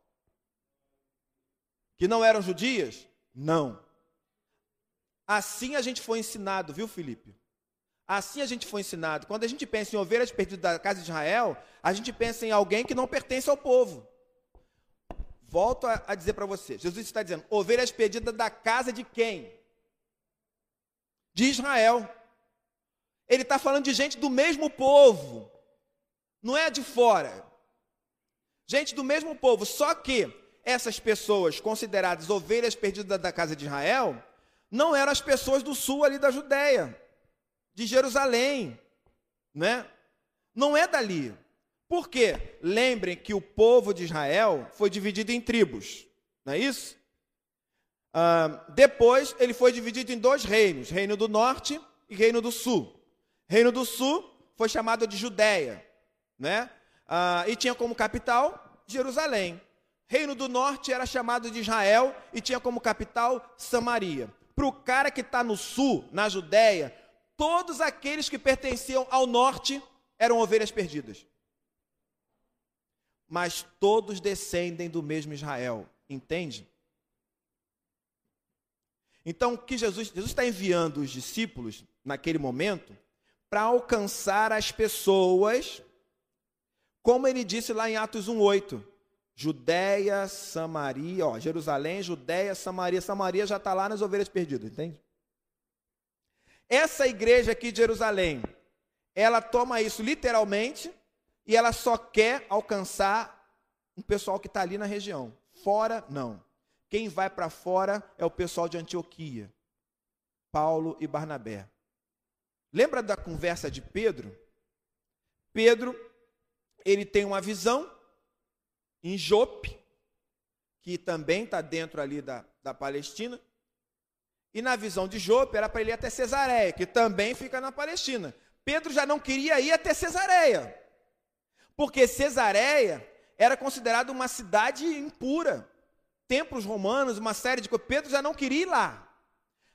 que não eram judias? Não. Assim a gente foi ensinado, viu, Felipe? Assim a gente foi ensinado. Quando a gente pensa em ovelhas perdidas da casa de Israel, a gente pensa em alguém que não pertence ao povo. Volto a, a dizer para você: Jesus está dizendo, ovelhas perdidas da casa de quem? De Israel. Ele está falando de gente do mesmo povo, não é de fora. Gente do mesmo povo, só que essas pessoas consideradas ovelhas perdidas da casa de Israel não eram as pessoas do sul ali da Judéia de Jerusalém, né? Não é dali. Por quê? Lembrem que o povo de Israel foi dividido em tribos, não é isso? Ah, depois ele foi dividido em dois reinos, reino do norte e reino do sul. Reino do sul foi chamado de Judéia, né? Ah, e tinha como capital Jerusalém. Reino do norte era chamado de Israel e tinha como capital Samaria. Para o cara que está no sul, na Judéia, todos aqueles que pertenciam ao norte eram ovelhas perdidas. Mas todos descendem do mesmo Israel, entende? Então, que Jesus, Jesus está enviando os discípulos naquele momento para alcançar as pessoas, como ele disse lá em Atos 1:8, Judéia, Samaria, ó, Jerusalém, Judéia, Samaria, Samaria já está lá nas ovelhas perdidas, entende? Essa igreja aqui de Jerusalém, ela toma isso literalmente e ela só quer alcançar um pessoal que está ali na região. Fora, não. Quem vai para fora é o pessoal de Antioquia, Paulo e Barnabé. Lembra da conversa de Pedro? Pedro, ele tem uma visão em Jope, que também está dentro ali da, da Palestina, e na visão de Jope era para ele ir até Cesareia, que também fica na Palestina. Pedro já não queria ir até Cesareia, porque Cesareia era considerada uma cidade impura. Templos romanos, uma série de coisas. Pedro já não queria ir lá.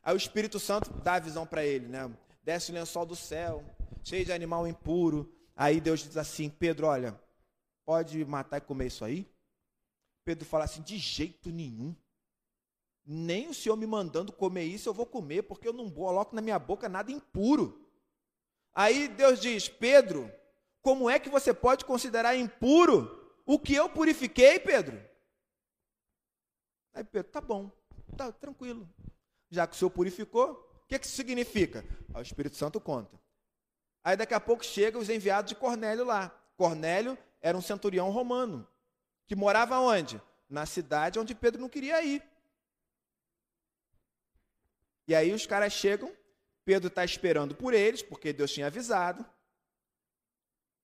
Aí o Espírito Santo dá a visão para ele, né? Desce o lençol do céu, cheio de animal impuro. Aí Deus diz assim: Pedro, olha, pode matar e comer isso aí? Pedro fala assim: de jeito nenhum. Nem o Senhor me mandando comer isso eu vou comer, porque eu não coloco na minha boca nada impuro. Aí Deus diz: Pedro, como é que você pode considerar impuro o que eu purifiquei, Pedro? Aí Pedro, tá bom, tá tranquilo. Já que o Senhor purificou, o que, que isso significa? o Espírito Santo conta. Aí daqui a pouco chegam os enviados de Cornélio lá. Cornélio era um centurião romano, que morava onde? Na cidade onde Pedro não queria ir. E aí os caras chegam, Pedro está esperando por eles, porque Deus tinha avisado.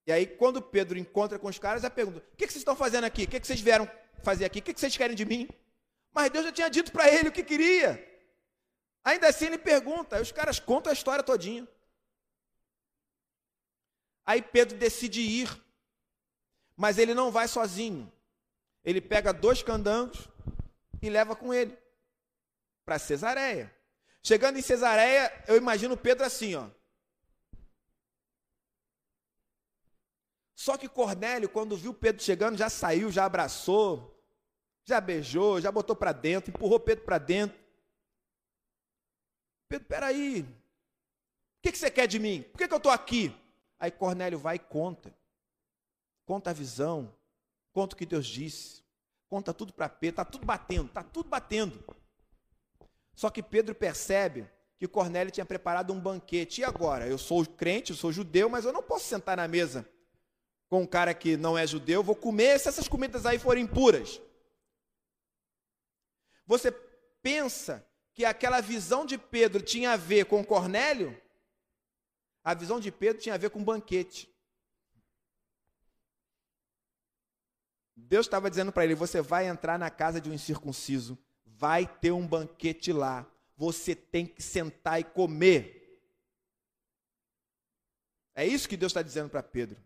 E aí, quando Pedro encontra com os caras, a pergunta: O que, vocês estão fazendo aqui? O que, vocês vieram fazer aqui? O que, vocês querem de mim? Mas Deus já tinha dito para ele o que queria. Ainda assim, ele pergunta. Os caras contam a história todinha. Aí Pedro decide ir. Mas ele não vai sozinho. Ele pega dois candangos e leva com ele para Cesareia. Chegando em Cesareia, eu imagino Pedro assim, ó. Só que Cornélio, quando viu Pedro chegando, já saiu, já abraçou, já beijou, já botou para dentro, empurrou Pedro para dentro. Pedro, peraí, o que, que você quer de mim? Por que, que eu estou aqui? Aí Cornélio vai e conta. Conta a visão, conta o que Deus disse, conta tudo para Pedro, está tudo batendo, está tudo batendo. Só que Pedro percebe que Cornélio tinha preparado um banquete. E agora? Eu sou crente, eu sou judeu, mas eu não posso sentar na mesa com um cara que não é judeu, vou comer se essas comidas aí forem puras. Você pensa que aquela visão de Pedro tinha a ver com Cornélio? A visão de Pedro tinha a ver com banquete. Deus estava dizendo para ele: você vai entrar na casa de um incircunciso vai ter um banquete lá. Você tem que sentar e comer. É isso que Deus está dizendo para Pedro.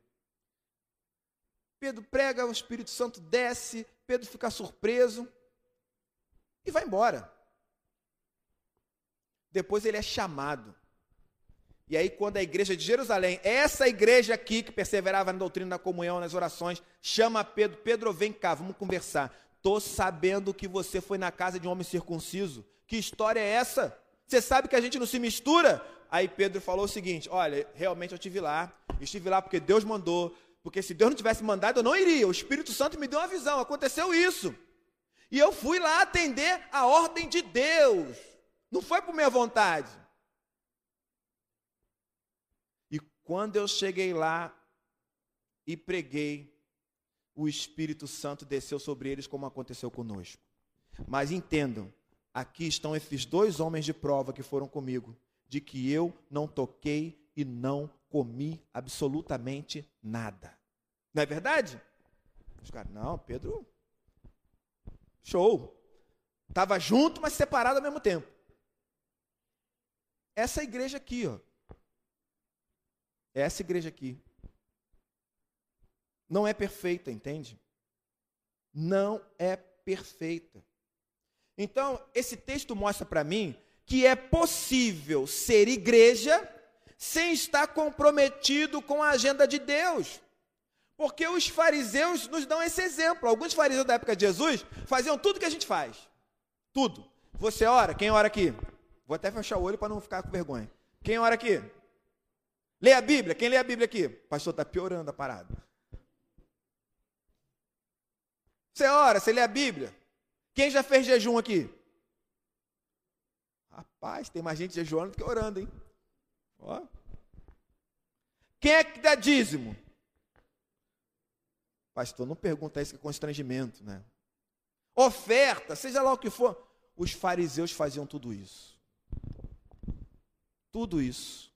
Pedro prega, o Espírito Santo desce, Pedro fica surpreso e vai embora. Depois ele é chamado. E aí, quando a igreja de Jerusalém, essa igreja aqui que perseverava na doutrina da comunhão, nas orações, chama Pedro: Pedro, vem cá, vamos conversar. Estou sabendo que você foi na casa de um homem circunciso. Que história é essa? Você sabe que a gente não se mistura? Aí Pedro falou o seguinte: Olha, realmente eu estive lá. Estive lá porque Deus mandou. Porque se Deus não tivesse mandado, eu não iria. O Espírito Santo me deu uma visão. Aconteceu isso. E eu fui lá atender a ordem de Deus. Não foi por minha vontade. E quando eu cheguei lá e preguei, o Espírito Santo desceu sobre eles, como aconteceu conosco. Mas entendam, aqui estão esses dois homens de prova que foram comigo, de que eu não toquei e não comi absolutamente nada. Não é verdade? Os caras, não, Pedro, show. Estava junto, mas separado ao mesmo tempo. Essa igreja aqui, ó. Essa igreja aqui não é perfeita, entende? Não é perfeita. Então, esse texto mostra para mim que é possível ser igreja sem estar comprometido com a agenda de Deus. Porque os fariseus nos dão esse exemplo. Alguns fariseus da época de Jesus faziam tudo que a gente faz. Tudo. Você ora? Quem ora aqui? Vou até fechar o olho para não ficar com vergonha. Quem ora aqui? Lê a Bíblia. Quem lê a Bíblia aqui? Pastor está piorando a parada. Você ora, você lê a Bíblia. Quem já fez jejum aqui? Rapaz, tem mais gente jejuando do que orando, hein? Ó. Quem é que dá dízimo? Pastor, não pergunta isso que é constrangimento, né? Oferta, seja lá o que for. Os fariseus faziam tudo isso. Tudo isso.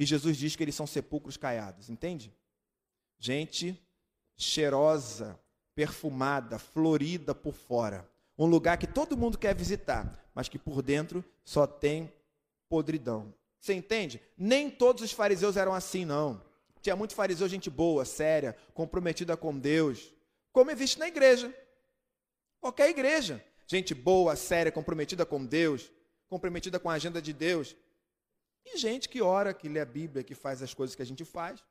E Jesus diz que eles são sepulcros caiados, entende? Gente cheirosa, perfumada, florida por fora. Um lugar que todo mundo quer visitar, mas que por dentro só tem podridão. Você entende? Nem todos os fariseus eram assim, não. Tinha muito fariseu, gente boa, séria, comprometida com Deus, como é visto na igreja. Qualquer igreja. Gente boa, séria, comprometida com Deus, comprometida com a agenda de Deus. E gente que ora, que lê a Bíblia, que faz as coisas que a gente faz,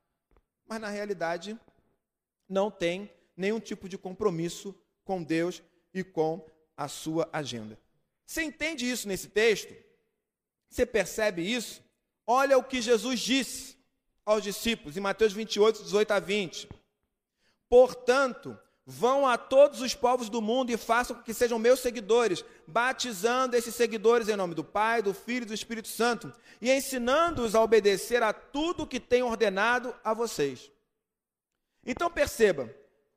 mas na realidade não tem nenhum tipo de compromisso com Deus e com a sua agenda. Você entende isso nesse texto? Você percebe isso? Olha o que Jesus disse aos discípulos em Mateus 28, 18 a 20. Portanto, vão a todos os povos do mundo e façam com que sejam meus seguidores, batizando esses seguidores em nome do Pai, do Filho e do Espírito Santo, e ensinando-os a obedecer a tudo que tenho ordenado a vocês. Então perceba,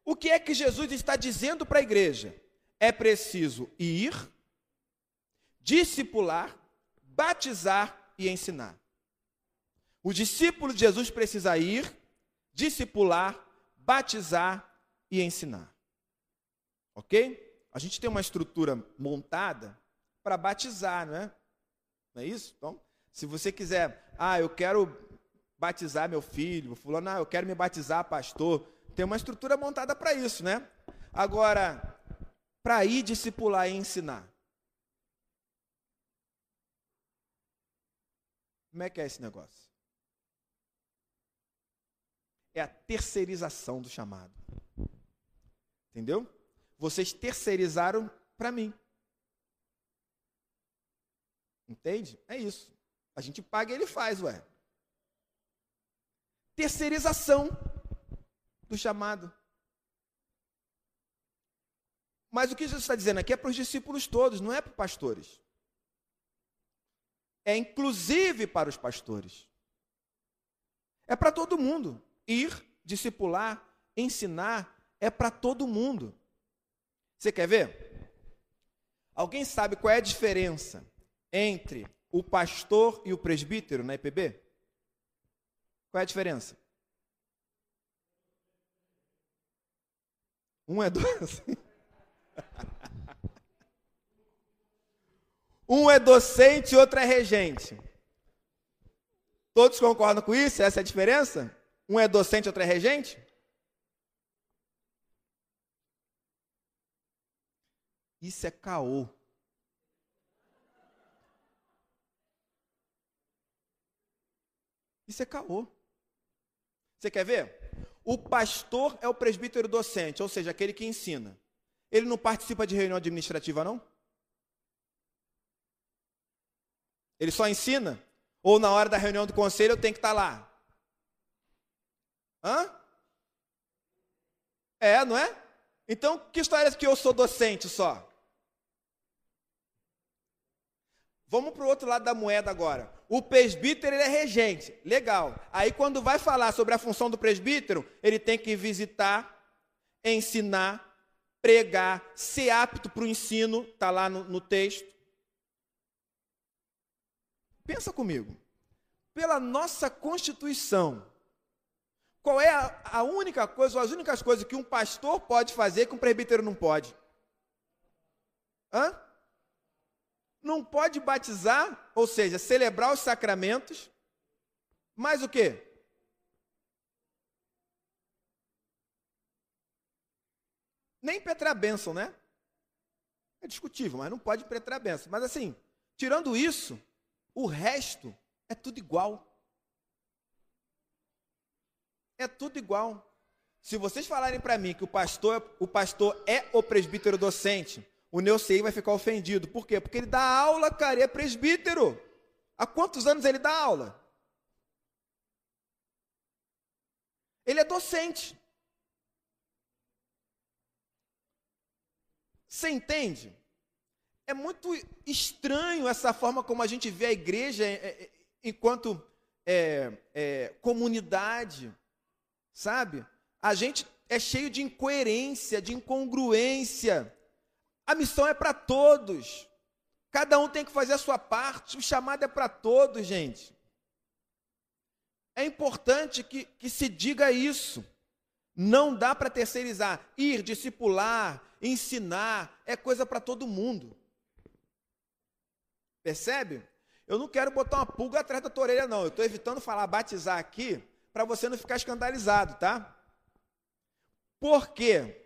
o que é que Jesus está dizendo para a igreja? É preciso ir, discipular, batizar e ensinar. O discípulo de Jesus precisa ir, discipular, batizar e ensinar. Ok? A gente tem uma estrutura montada para batizar, não é? Não é isso? Então, se você quiser, ah, eu quero batizar meu filho, fulano, ah, eu quero me batizar, pastor, tem uma estrutura montada para isso, né? Agora, para ir discipular e ensinar. Como é que é esse negócio? É a terceirização do chamado. Entendeu? Vocês terceirizaram para mim. Entende? É isso. A gente paga e ele faz, ué. Terceirização do chamado. Mas o que Jesus está dizendo aqui é para os discípulos todos, não é para os pastores. É inclusive para os pastores. É para todo mundo. Ir, discipular, ensinar, é para todo mundo. Você quer ver? Alguém sabe qual é a diferença entre o pastor e o presbítero na EPB? Qual é a diferença? Um é docente. [LAUGHS] um é docente e outro é regente. Todos concordam com isso? Essa é a diferença? Um é docente e outro é regente? Isso é caô. Isso é caô. Você quer ver? O pastor é o presbítero docente, ou seja, aquele que ensina. Ele não participa de reunião administrativa, não? Ele só ensina? Ou na hora da reunião do conselho eu tenho que estar lá? Hã? É, não é? Então, que história é que eu sou docente só? Vamos para o outro lado da moeda agora. O presbítero ele é regente, legal. Aí quando vai falar sobre a função do presbítero, ele tem que visitar, ensinar, pregar, ser apto para o ensino, está lá no, no texto. Pensa comigo. Pela nossa Constituição, qual é a, a única coisa, ou as únicas coisas que um pastor pode fazer que um presbítero não pode? Hã? Não pode batizar, ou seja, celebrar os sacramentos, mas o quê? Nem petrar bênção, né? É discutível, mas não pode petrar bênção. Mas assim, tirando isso, o resto é tudo igual. É tudo igual. Se vocês falarem para mim que o pastor, o pastor é o presbítero docente, o Neucei vai ficar ofendido. Por quê? Porque ele dá aula, cara, e é presbítero. Há quantos anos ele dá aula? Ele é docente. Você entende? É muito estranho essa forma como a gente vê a igreja é, é, enquanto é, é, comunidade, sabe? A gente é cheio de incoerência, de incongruência. A missão é para todos. Cada um tem que fazer a sua parte. O chamado é para todos, gente. É importante que, que se diga isso. Não dá para terceirizar. Ir, discipular, ensinar, é coisa para todo mundo. Percebe? Eu não quero botar uma pulga atrás da tua orelha, não. Eu estou evitando falar batizar aqui para você não ficar escandalizado, tá? Por quê?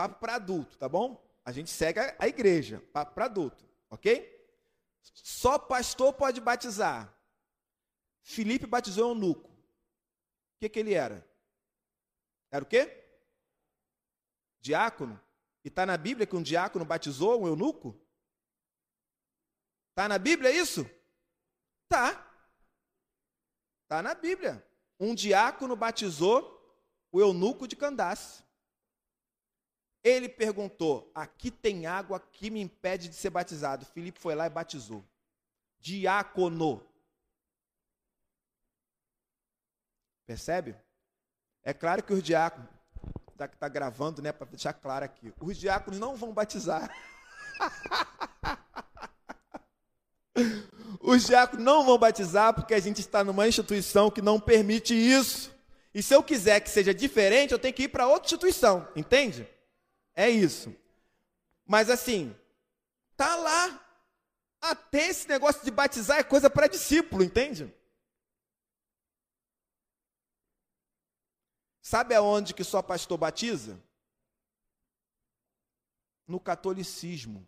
Papo para adulto, tá bom? A gente segue a, igreja, papo para adulto, ok? Só pastor pode batizar. Felipe batizou eunuco. O que, que ele era? Era o quê? Diácono? E está na Bíblia que um diácono batizou um eunuco? Está na Bíblia isso? Tá. Está na Bíblia. Um diácono batizou o eunuco de Candace. Ele perguntou: Aqui tem água que me impede de ser batizado. Filipe foi lá e batizou. Diácono. Percebe? É claro que os diáconos, está tá gravando, né, para deixar claro aqui, os diáconos não vão batizar. [LAUGHS] os diáconos não vão batizar porque a gente está numa instituição que não permite isso. E se eu quiser que seja diferente, eu tenho que ir para outra instituição, entende? É isso. Mas assim, tá lá. Até esse negócio de batizar é coisa para discípulo, entende? Sabe aonde que só pastor batiza? No catolicismo.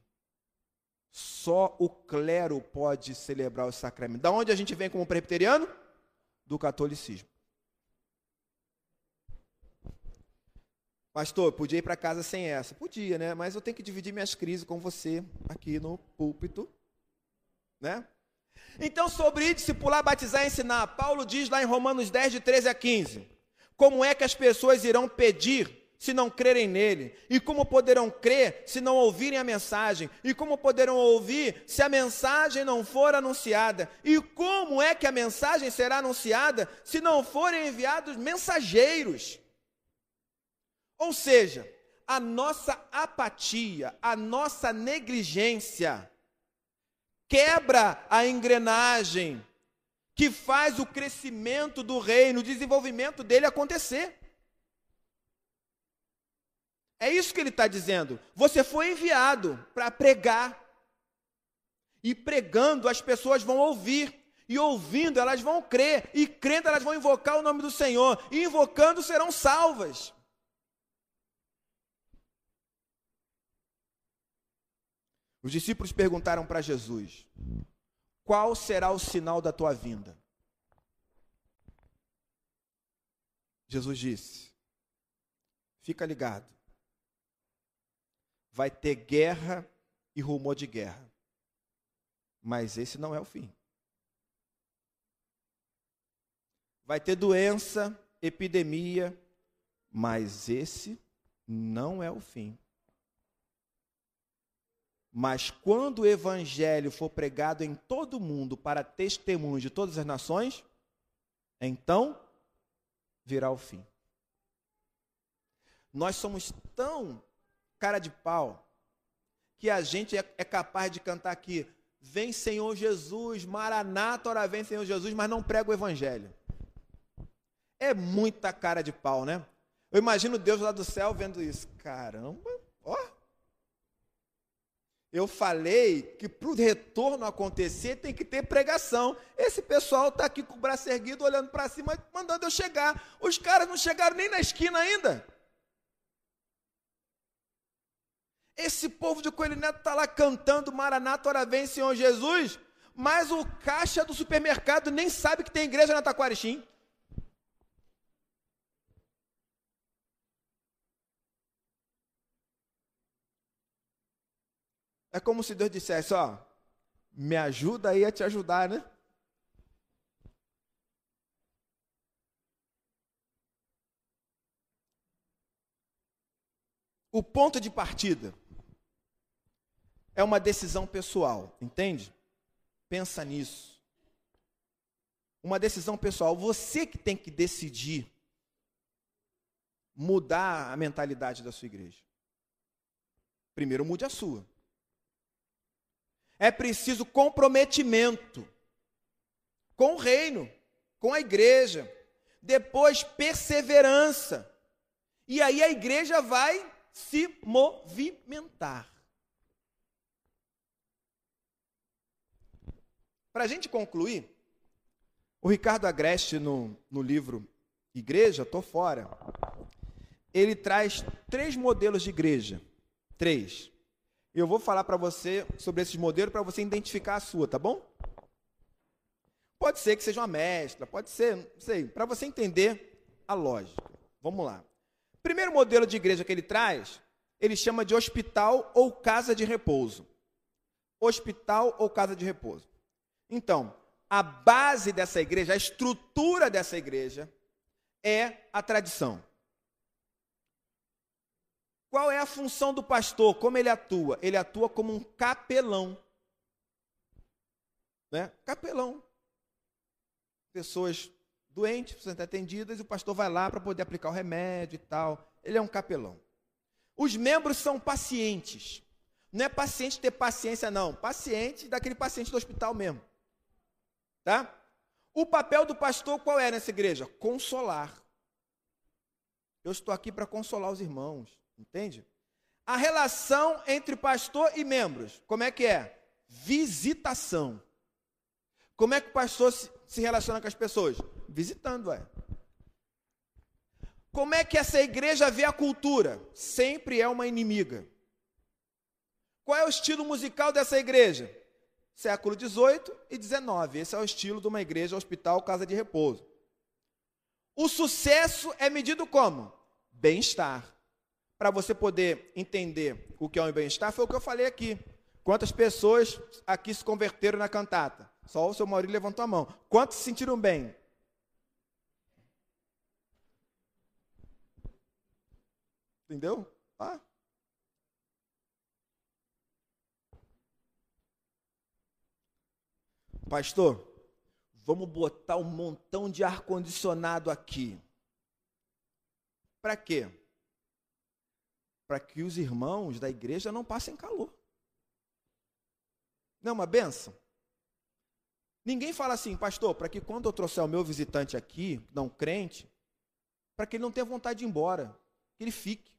Só o clero pode celebrar o sacramento. Da onde a gente vem como presbiteriano? Do catolicismo. Pastor, podia ir para casa sem essa? Podia, né? Mas eu tenho que dividir minhas crises com você aqui no púlpito, né? Então, sobre discipular, batizar e ensinar, Paulo diz lá em Romanos 10, de 13 a 15: como é que as pessoas irão pedir se não crerem nele? E como poderão crer se não ouvirem a mensagem? E como poderão ouvir se a mensagem não for anunciada? E como é que a mensagem será anunciada se não forem enviados mensageiros? Ou seja, a nossa apatia, a nossa negligência quebra a engrenagem que faz o crescimento do reino, o desenvolvimento dele acontecer. É isso que ele está dizendo. Você foi enviado para pregar. E pregando, as pessoas vão ouvir. E ouvindo, elas vão crer. E crendo, elas vão invocar o nome do Senhor. E invocando, serão salvas. Os discípulos perguntaram para Jesus: qual será o sinal da tua vinda? Jesus disse: Fica ligado. Vai ter guerra e rumor de guerra. Mas esse não é o fim. Vai ter doença, epidemia, mas esse não é o fim. Mas quando o evangelho for pregado em todo o mundo para testemunho de todas as nações, então virá o fim. Nós somos tão cara de pau que a gente é, é capaz de cantar aqui: Vem Senhor Jesus, Maranata, ora vem Senhor Jesus, mas não prega o evangelho. É muita cara de pau, né? Eu imagino Deus lá do céu vendo isso. Caramba, ó, eu falei que para o retorno acontecer tem que ter pregação. Esse pessoal está aqui com o braço erguido, olhando para cima, mandando eu chegar. Os caras não chegaram nem na esquina ainda. Esse povo de Coelho Neto está lá cantando Maranata, ora vem, Senhor Jesus, mas o caixa do supermercado nem sabe que tem igreja na Taquarixim. É como se Deus dissesse: Ó, me ajuda aí a te ajudar, né? O ponto de partida é uma decisão pessoal, entende? Pensa nisso. Uma decisão pessoal. Você que tem que decidir mudar a mentalidade da sua igreja. Primeiro, mude a sua é preciso comprometimento com o reino, com a igreja. Depois, perseverança. E aí a igreja vai se movimentar. Para a gente concluir, o Ricardo Agreste, no, no livro Igreja, estou fora, ele traz três modelos de igreja. Três. Eu vou falar para você sobre esses modelos para você identificar a sua, tá bom? Pode ser que seja uma mescla, pode ser, não sei, para você entender a lógica. Vamos lá. Primeiro modelo de igreja que ele traz, ele chama de hospital ou casa de repouso. Hospital ou casa de repouso. Então, a base dessa igreja, a estrutura dessa igreja é a tradição. Qual é a função do pastor? Como ele atua? Ele atua como um capelão. Né? Capelão. Pessoas doentes precisam atendidas e o pastor vai lá para poder aplicar o remédio e tal. Ele é um capelão. Os membros são pacientes. Não é paciente ter paciência, não. Paciente daquele paciente do hospital mesmo. Tá? O papel do pastor qual é nessa igreja? Consolar. Eu estou aqui para consolar os irmãos. Entende? A relação entre pastor e membros, como é que é? Visitação. Como é que o pastor se relaciona com as pessoas? Visitando, é. Como é que essa igreja vê a cultura? Sempre é uma inimiga. Qual é o estilo musical dessa igreja? Século XVIII e XIX. Esse é o estilo de uma igreja, hospital, casa de repouso. O sucesso é medido como? Bem-estar. Para você poder entender o que é um bem-estar, foi o que eu falei aqui. Quantas pessoas aqui se converteram na cantata? Só o seu Maurício levantou a mão. Quantos se sentiram bem? Entendeu? Ah. Pastor, vamos botar um montão de ar-condicionado aqui. Para quê? Para que os irmãos da igreja não passem calor. Não é uma benção? Ninguém fala assim, pastor, para que quando eu trouxer o meu visitante aqui, não crente, para que ele não tenha vontade de ir embora, que ele fique.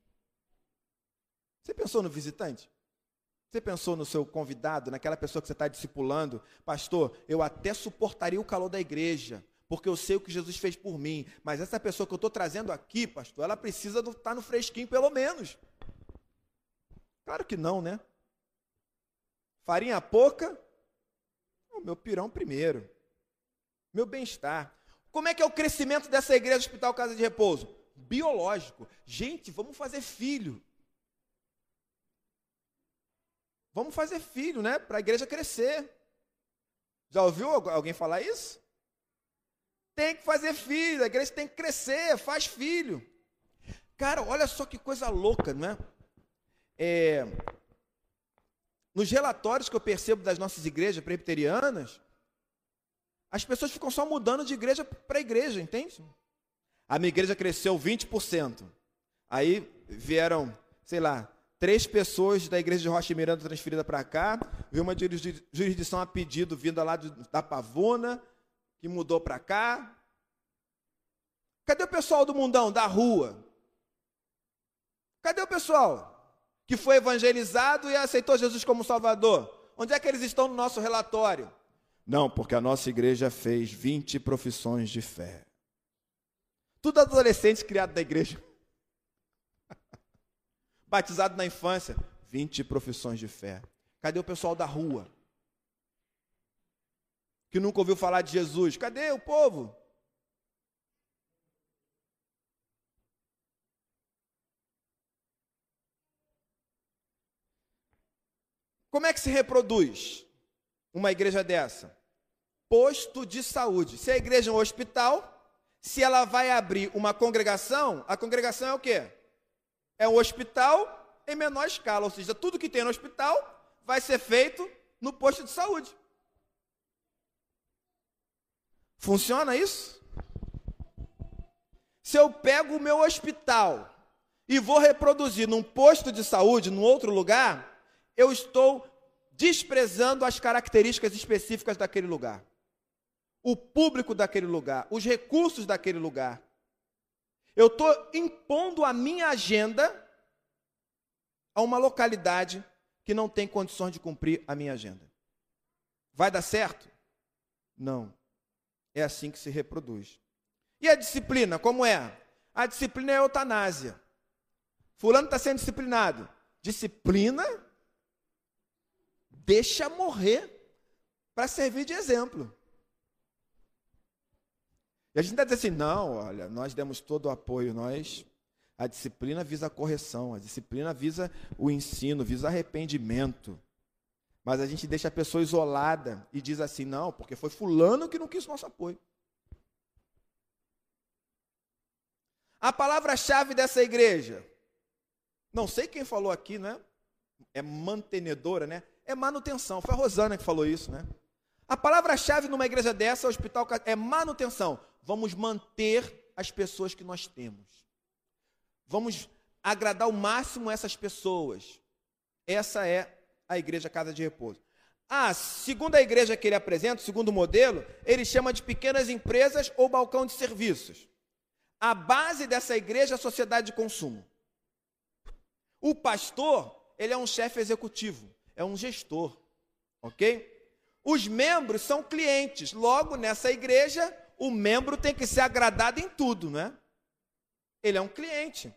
Você pensou no visitante? Você pensou no seu convidado, naquela pessoa que você está discipulando? Pastor, eu até suportaria o calor da igreja, porque eu sei o que Jesus fez por mim, mas essa pessoa que eu estou trazendo aqui, pastor, ela precisa estar tá no fresquinho pelo menos. Claro que não, né? Farinha pouca, o meu pirão primeiro. Meu bem-estar. Como é que é o crescimento dessa igreja Hospital Casa de Repouso? Biológico. Gente, vamos fazer filho. Vamos fazer filho, né? Para a igreja crescer. Já ouviu alguém falar isso? Tem que fazer filho, a igreja tem que crescer, faz filho. Cara, olha só que coisa louca, não é? É nos relatórios que eu percebo das nossas igrejas presbiterianas, as pessoas ficam só mudando de igreja para igreja, entende? A minha igreja cresceu 20%. Aí vieram, sei lá, três pessoas da igreja de Rocha Miranda transferida para cá, veio uma jurisdição a pedido vinda lá da Pavuna, que mudou para cá. Cadê o pessoal do mundão, da rua? Cadê o pessoal? Que foi evangelizado e aceitou Jesus como Salvador? Onde é que eles estão no nosso relatório? Não, porque a nossa igreja fez 20 profissões de fé. Tudo adolescentes criados da igreja. [LAUGHS] Batizado na infância, 20 profissões de fé. Cadê o pessoal da rua? Que nunca ouviu falar de Jesus? Cadê o povo? Como é que se reproduz uma igreja dessa? Posto de saúde. Se a igreja é um hospital, se ela vai abrir uma congregação, a congregação é o quê? É um hospital em menor escala, ou seja, tudo que tem no hospital vai ser feito no posto de saúde. Funciona isso? Se eu pego o meu hospital e vou reproduzir num posto de saúde, num outro lugar, eu estou desprezando as características específicas daquele lugar, o público daquele lugar, os recursos daquele lugar. Eu estou impondo a minha agenda a uma localidade que não tem condições de cumprir a minha agenda. Vai dar certo? Não. É assim que se reproduz. E a disciplina, como é? A disciplina é a eutanásia. Fulano está sendo disciplinado. Disciplina deixa morrer para servir de exemplo. E a gente está dizendo assim, não, olha, nós demos todo o apoio, nós A disciplina visa a correção, a disciplina visa o ensino, visa arrependimento. Mas a gente deixa a pessoa isolada e diz assim: não, porque foi Fulano que não quis nosso apoio. A palavra-chave dessa igreja, não sei quem falou aqui, né? É mantenedora, né? É manutenção. Foi a Rosana que falou isso, né? A palavra-chave numa igreja dessa, hospital, é manutenção. Vamos manter as pessoas que nós temos. Vamos agradar ao máximo essas pessoas. Essa é a igreja Casa de Repouso. Ah, segundo a igreja que ele apresenta, segundo o modelo, ele chama de pequenas empresas ou balcão de serviços. A base dessa igreja é a sociedade de consumo. O pastor, ele é um chefe executivo, é um gestor, ok? Os membros são clientes. Logo, nessa igreja, o membro tem que ser agradado em tudo, né? Ele é um cliente.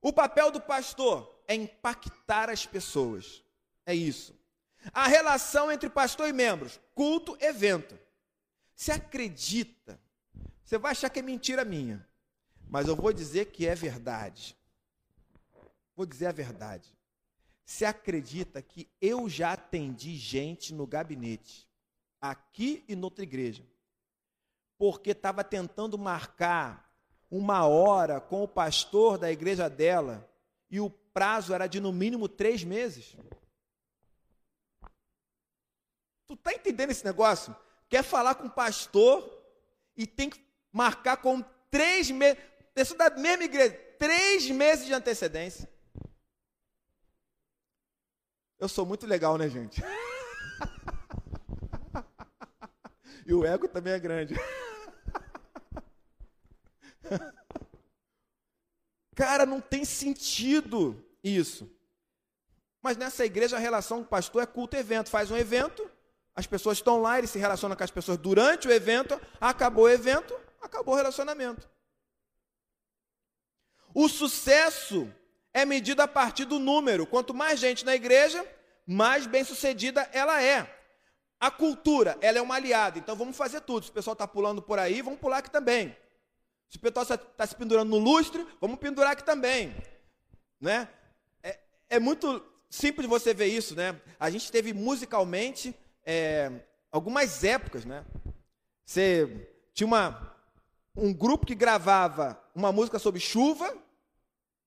O papel do pastor é impactar as pessoas. É isso. A relação entre pastor e membros, culto, evento. Se acredita, você vai achar que é mentira minha, mas eu vou dizer que é verdade. Vou dizer a verdade. Se acredita que eu já atendi gente no gabinete, aqui e noutra igreja, porque estava tentando marcar uma hora com o pastor da igreja dela e o prazo era de no mínimo três meses. Tu está entendendo esse negócio? Quer falar com o pastor e tem que marcar com três meses, pessoa da mesma igreja, três meses de antecedência. Eu sou muito legal, né, gente? e o ego também é grande. Cara, não tem sentido isso. Mas nessa igreja a relação com o pastor é culto evento. Faz um evento, as pessoas estão lá, ele se relaciona com as pessoas durante o evento, acabou o evento, acabou o relacionamento. O sucesso é medido a partir do número. Quanto mais gente na igreja, mais bem sucedida ela é. A cultura, ela é uma aliada. Então vamos fazer tudo. Se o pessoal está pulando por aí, vamos pular aqui também. Se o pessoal está se pendurando no lustre, vamos pendurar aqui também. Né? É, é muito simples você ver isso. Né? A gente teve musicalmente é, algumas épocas. Né? Você tinha uma, um grupo que gravava uma música sobre chuva,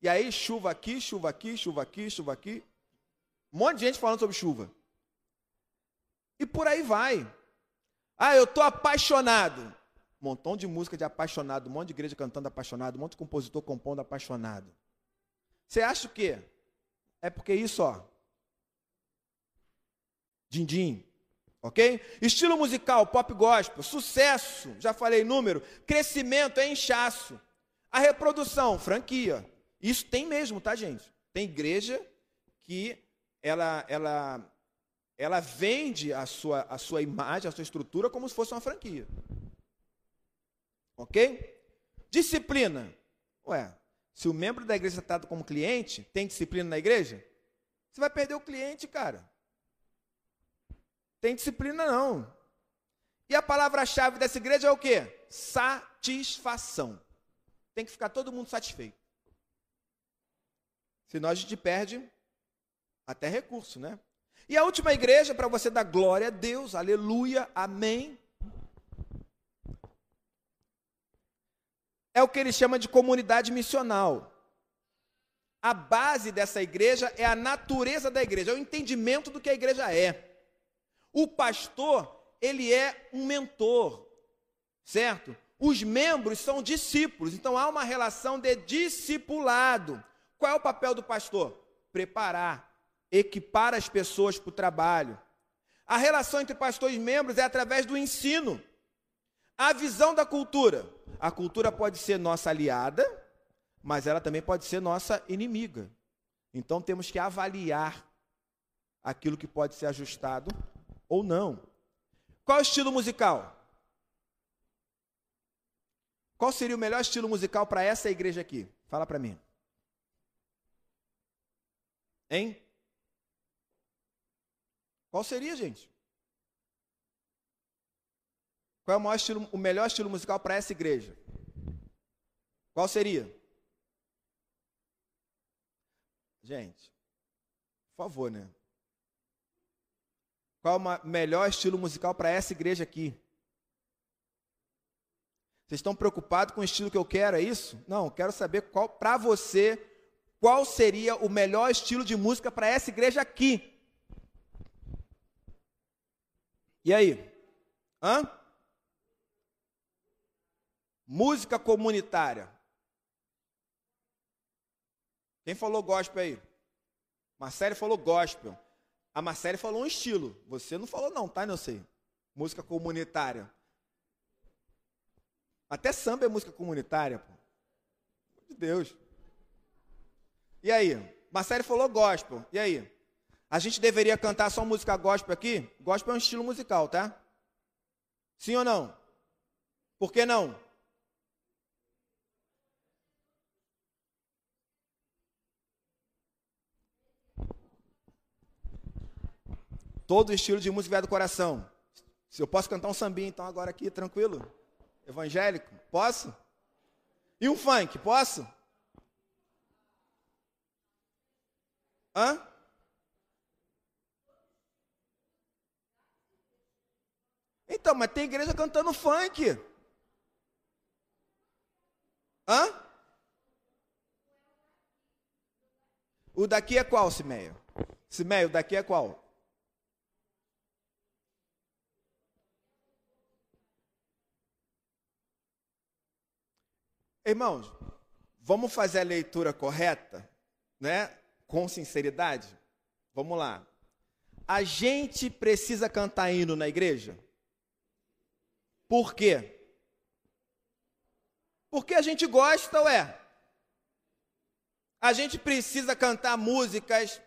e aí chuva aqui, chuva aqui, chuva aqui, chuva aqui. Um monte de gente falando sobre chuva. E por aí vai. Ah, eu estou apaixonado. Um montão de música de apaixonado, um monte de igreja cantando apaixonado, um monte de compositor compondo apaixonado. Você acha o quê? É porque isso, ó. Din-din. Ok? Estilo musical, pop gospel, sucesso, já falei número, crescimento é inchaço. A reprodução, franquia. Isso tem mesmo, tá, gente? Tem igreja que ela, ela, ela vende a sua, a sua imagem, a sua estrutura como se fosse uma franquia. Ok? Disciplina. Ué, se o membro da igreja está como cliente, tem disciplina na igreja? Você vai perder o cliente, cara. Tem disciplina não. E a palavra-chave dessa igreja é o quê? Satisfação. Tem que ficar todo mundo satisfeito. Senão a gente perde até recurso, né? E a última igreja, para você dar glória a Deus, aleluia, amém. é o que ele chama de comunidade missional. A base dessa igreja é a natureza da igreja, é o entendimento do que a igreja é. O pastor, ele é um mentor, certo? Os membros são discípulos, então há uma relação de discipulado. Qual é o papel do pastor? Preparar, equipar as pessoas para o trabalho. A relação entre pastores e membros é através do ensino. A visão da cultura. A cultura pode ser nossa aliada, mas ela também pode ser nossa inimiga. Então temos que avaliar aquilo que pode ser ajustado ou não. Qual o estilo musical? Qual seria o melhor estilo musical para essa igreja aqui? Fala para mim. Hein? Qual seria, gente? Qual é o, estilo, o melhor estilo musical para essa igreja? Qual seria? Gente, por favor, né? Qual é o melhor estilo musical para essa igreja aqui? Vocês estão preocupados com o estilo que eu quero, é isso? Não, quero saber qual, para você, qual seria o melhor estilo de música para essa igreja aqui. E aí? Hã? Música comunitária. Quem falou gospel aí? Marcelo falou gospel. A Marcele falou um estilo. Você não falou não, tá, não sei. Música comunitária. Até samba é música comunitária, pô. De Deus. E aí? Marcele falou gospel. E aí? A gente deveria cantar só música gospel aqui? Gospel é um estilo musical, tá? Sim ou não? Por que não? Todo estilo de música vai do coração. Se eu posso cantar um sambinha então agora aqui, tranquilo? Evangélico? Posso? E um funk? Posso? Hã? Então, mas tem igreja cantando funk. Hã? O daqui é qual, Simeio? Simeio, o daqui é qual? Irmãos, vamos fazer a leitura correta, né? Com sinceridade? Vamos lá. A gente precisa cantar hino na igreja? Por quê? Porque a gente gosta, ué. A gente precisa cantar músicas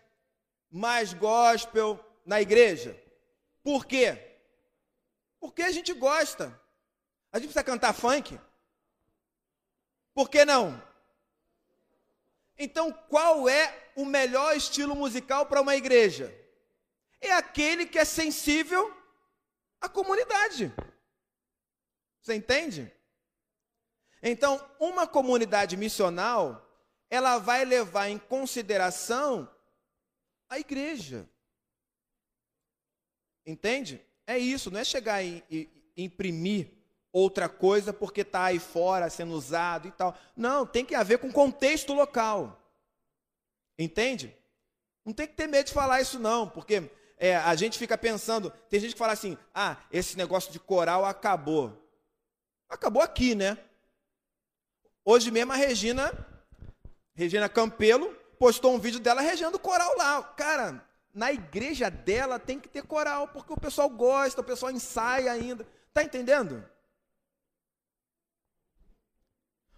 mais gospel na igreja. Por quê? Porque a gente gosta. A gente precisa cantar funk? Por que não? Então, qual é o melhor estilo musical para uma igreja? É aquele que é sensível à comunidade. Você entende? Então, uma comunidade missional, ela vai levar em consideração a igreja. Entende? É isso, não é chegar e imprimir outra coisa porque está aí fora sendo usado e tal. Não, tem que haver com contexto local. Entende? Não tem que ter medo de falar isso, não, porque é, a gente fica pensando, tem gente que fala assim, ah, esse negócio de coral acabou. Acabou aqui, né? Hoje mesmo a Regina, Regina Campelo, postou um vídeo dela regendo coral lá. Cara, na igreja dela tem que ter coral, porque o pessoal gosta, o pessoal ensaia ainda. Tá entendendo?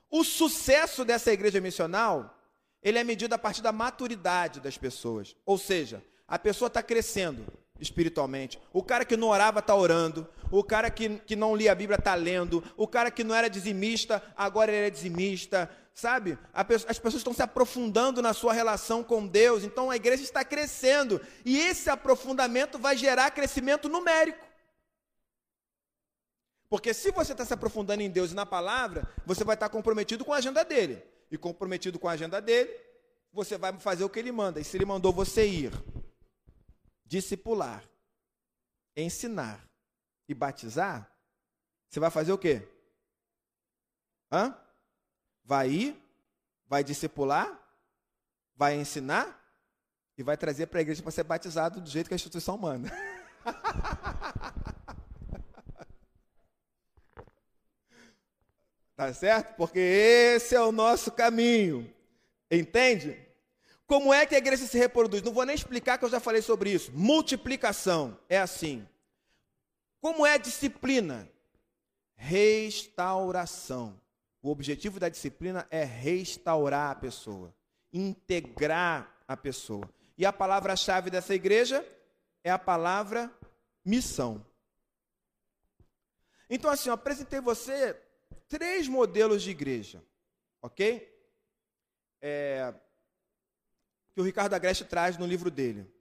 O sucesso dessa igreja missional, ele é medido a partir da maturidade das pessoas. Ou seja, a pessoa está crescendo espiritualmente. O cara que não orava está orando. O cara que, que não lia a Bíblia está lendo. O cara que não era dizimista, agora ele é dizimista. Sabe? As pessoas estão se aprofundando na sua relação com Deus. Então a igreja está crescendo. E esse aprofundamento vai gerar crescimento numérico. Porque se você está se aprofundando em Deus e na palavra, você vai estar comprometido com a agenda dele. E comprometido com a agenda dele, você vai fazer o que ele manda. E se ele mandou você ir, discipular, ensinar e batizar, você vai fazer o quê? Hã? Vai ir, vai discipular, vai ensinar e vai trazer para a igreja para ser batizado do jeito que a instituição manda. [LAUGHS] Tá certo? Porque esse é o nosso caminho. Entende? Como é que a igreja se reproduz? Não vou nem explicar que eu já falei sobre isso. Multiplicação é assim. Como é a disciplina? Restauração. O objetivo da disciplina é restaurar a pessoa, integrar a pessoa. E a palavra-chave dessa igreja é a palavra missão. Então, assim, eu apresentei você três modelos de igreja, ok? É, que o Ricardo Agreste traz no livro dele.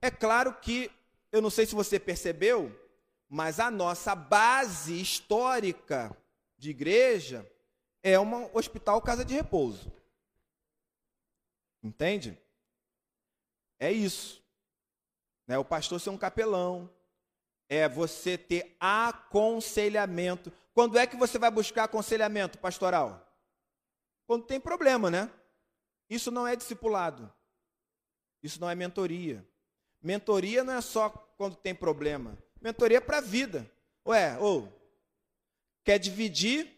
É claro que, eu não sei se você percebeu, mas a nossa base histórica de igreja é um hospital casa de repouso. Entende? É isso. Né? O pastor ser um capelão. É você ter aconselhamento. Quando é que você vai buscar aconselhamento pastoral? Quando tem problema, né? Isso não é discipulado. Isso não é mentoria. Mentoria não é só quando tem problema. Mentoria é para a vida. Ué, ou quer dividir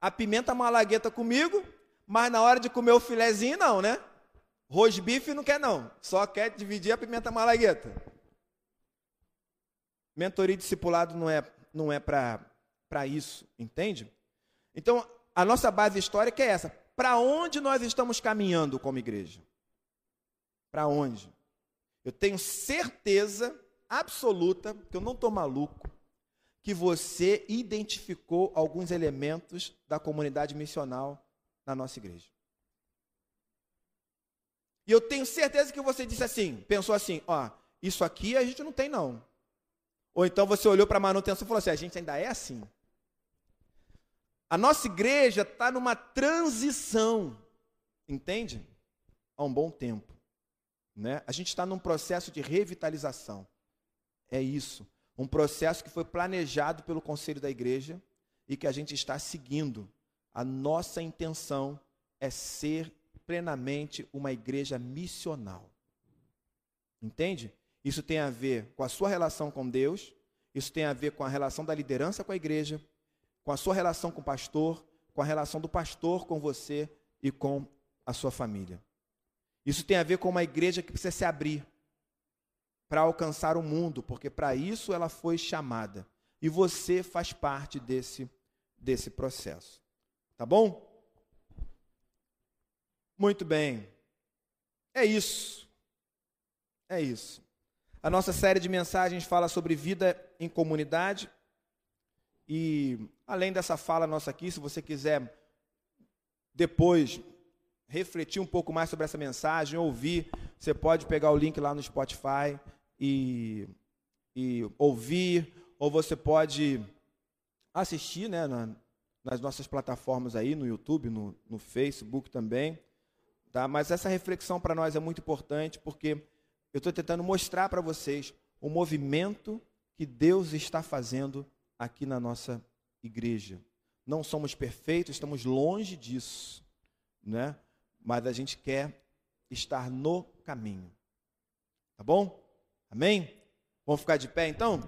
a pimenta malagueta comigo, mas na hora de comer o filezinho não, né? Rosbife não quer não, só quer dividir a pimenta malagueta. Mentoria e discipulado não é, não é para isso, entende? Então, a nossa base histórica é essa. Para onde nós estamos caminhando como igreja? Para onde? Eu tenho certeza absoluta, que eu não estou maluco, que você identificou alguns elementos da comunidade missional na nossa igreja. E eu tenho certeza que você disse assim, pensou assim, ó, isso aqui a gente não tem não. Ou então você olhou para a manutenção e falou assim, a gente ainda é assim. A nossa igreja está numa transição, entende? Há um bom tempo. Né? A gente está num processo de revitalização. É isso. Um processo que foi planejado pelo conselho da igreja e que a gente está seguindo. A nossa intenção é ser plenamente uma igreja missional. Entende? Isso tem a ver com a sua relação com Deus, isso tem a ver com a relação da liderança com a igreja, com a sua relação com o pastor, com a relação do pastor com você e com a sua família. Isso tem a ver com uma igreja que precisa se abrir para alcançar o mundo, porque para isso ela foi chamada. E você faz parte desse, desse processo. Tá bom? Muito bem. É isso. É isso. A nossa série de mensagens fala sobre vida em comunidade. E além dessa fala nossa aqui, se você quiser depois refletir um pouco mais sobre essa mensagem, ouvir, você pode pegar o link lá no Spotify e, e ouvir, ou você pode assistir né, na, nas nossas plataformas aí, no YouTube, no, no Facebook também. Tá? Mas essa reflexão para nós é muito importante porque eu estou tentando mostrar para vocês o movimento que Deus está fazendo aqui na nossa igreja. Não somos perfeitos, estamos longe disso, né? mas a gente quer estar no caminho. Tá bom? Amém? Vamos ficar de pé então?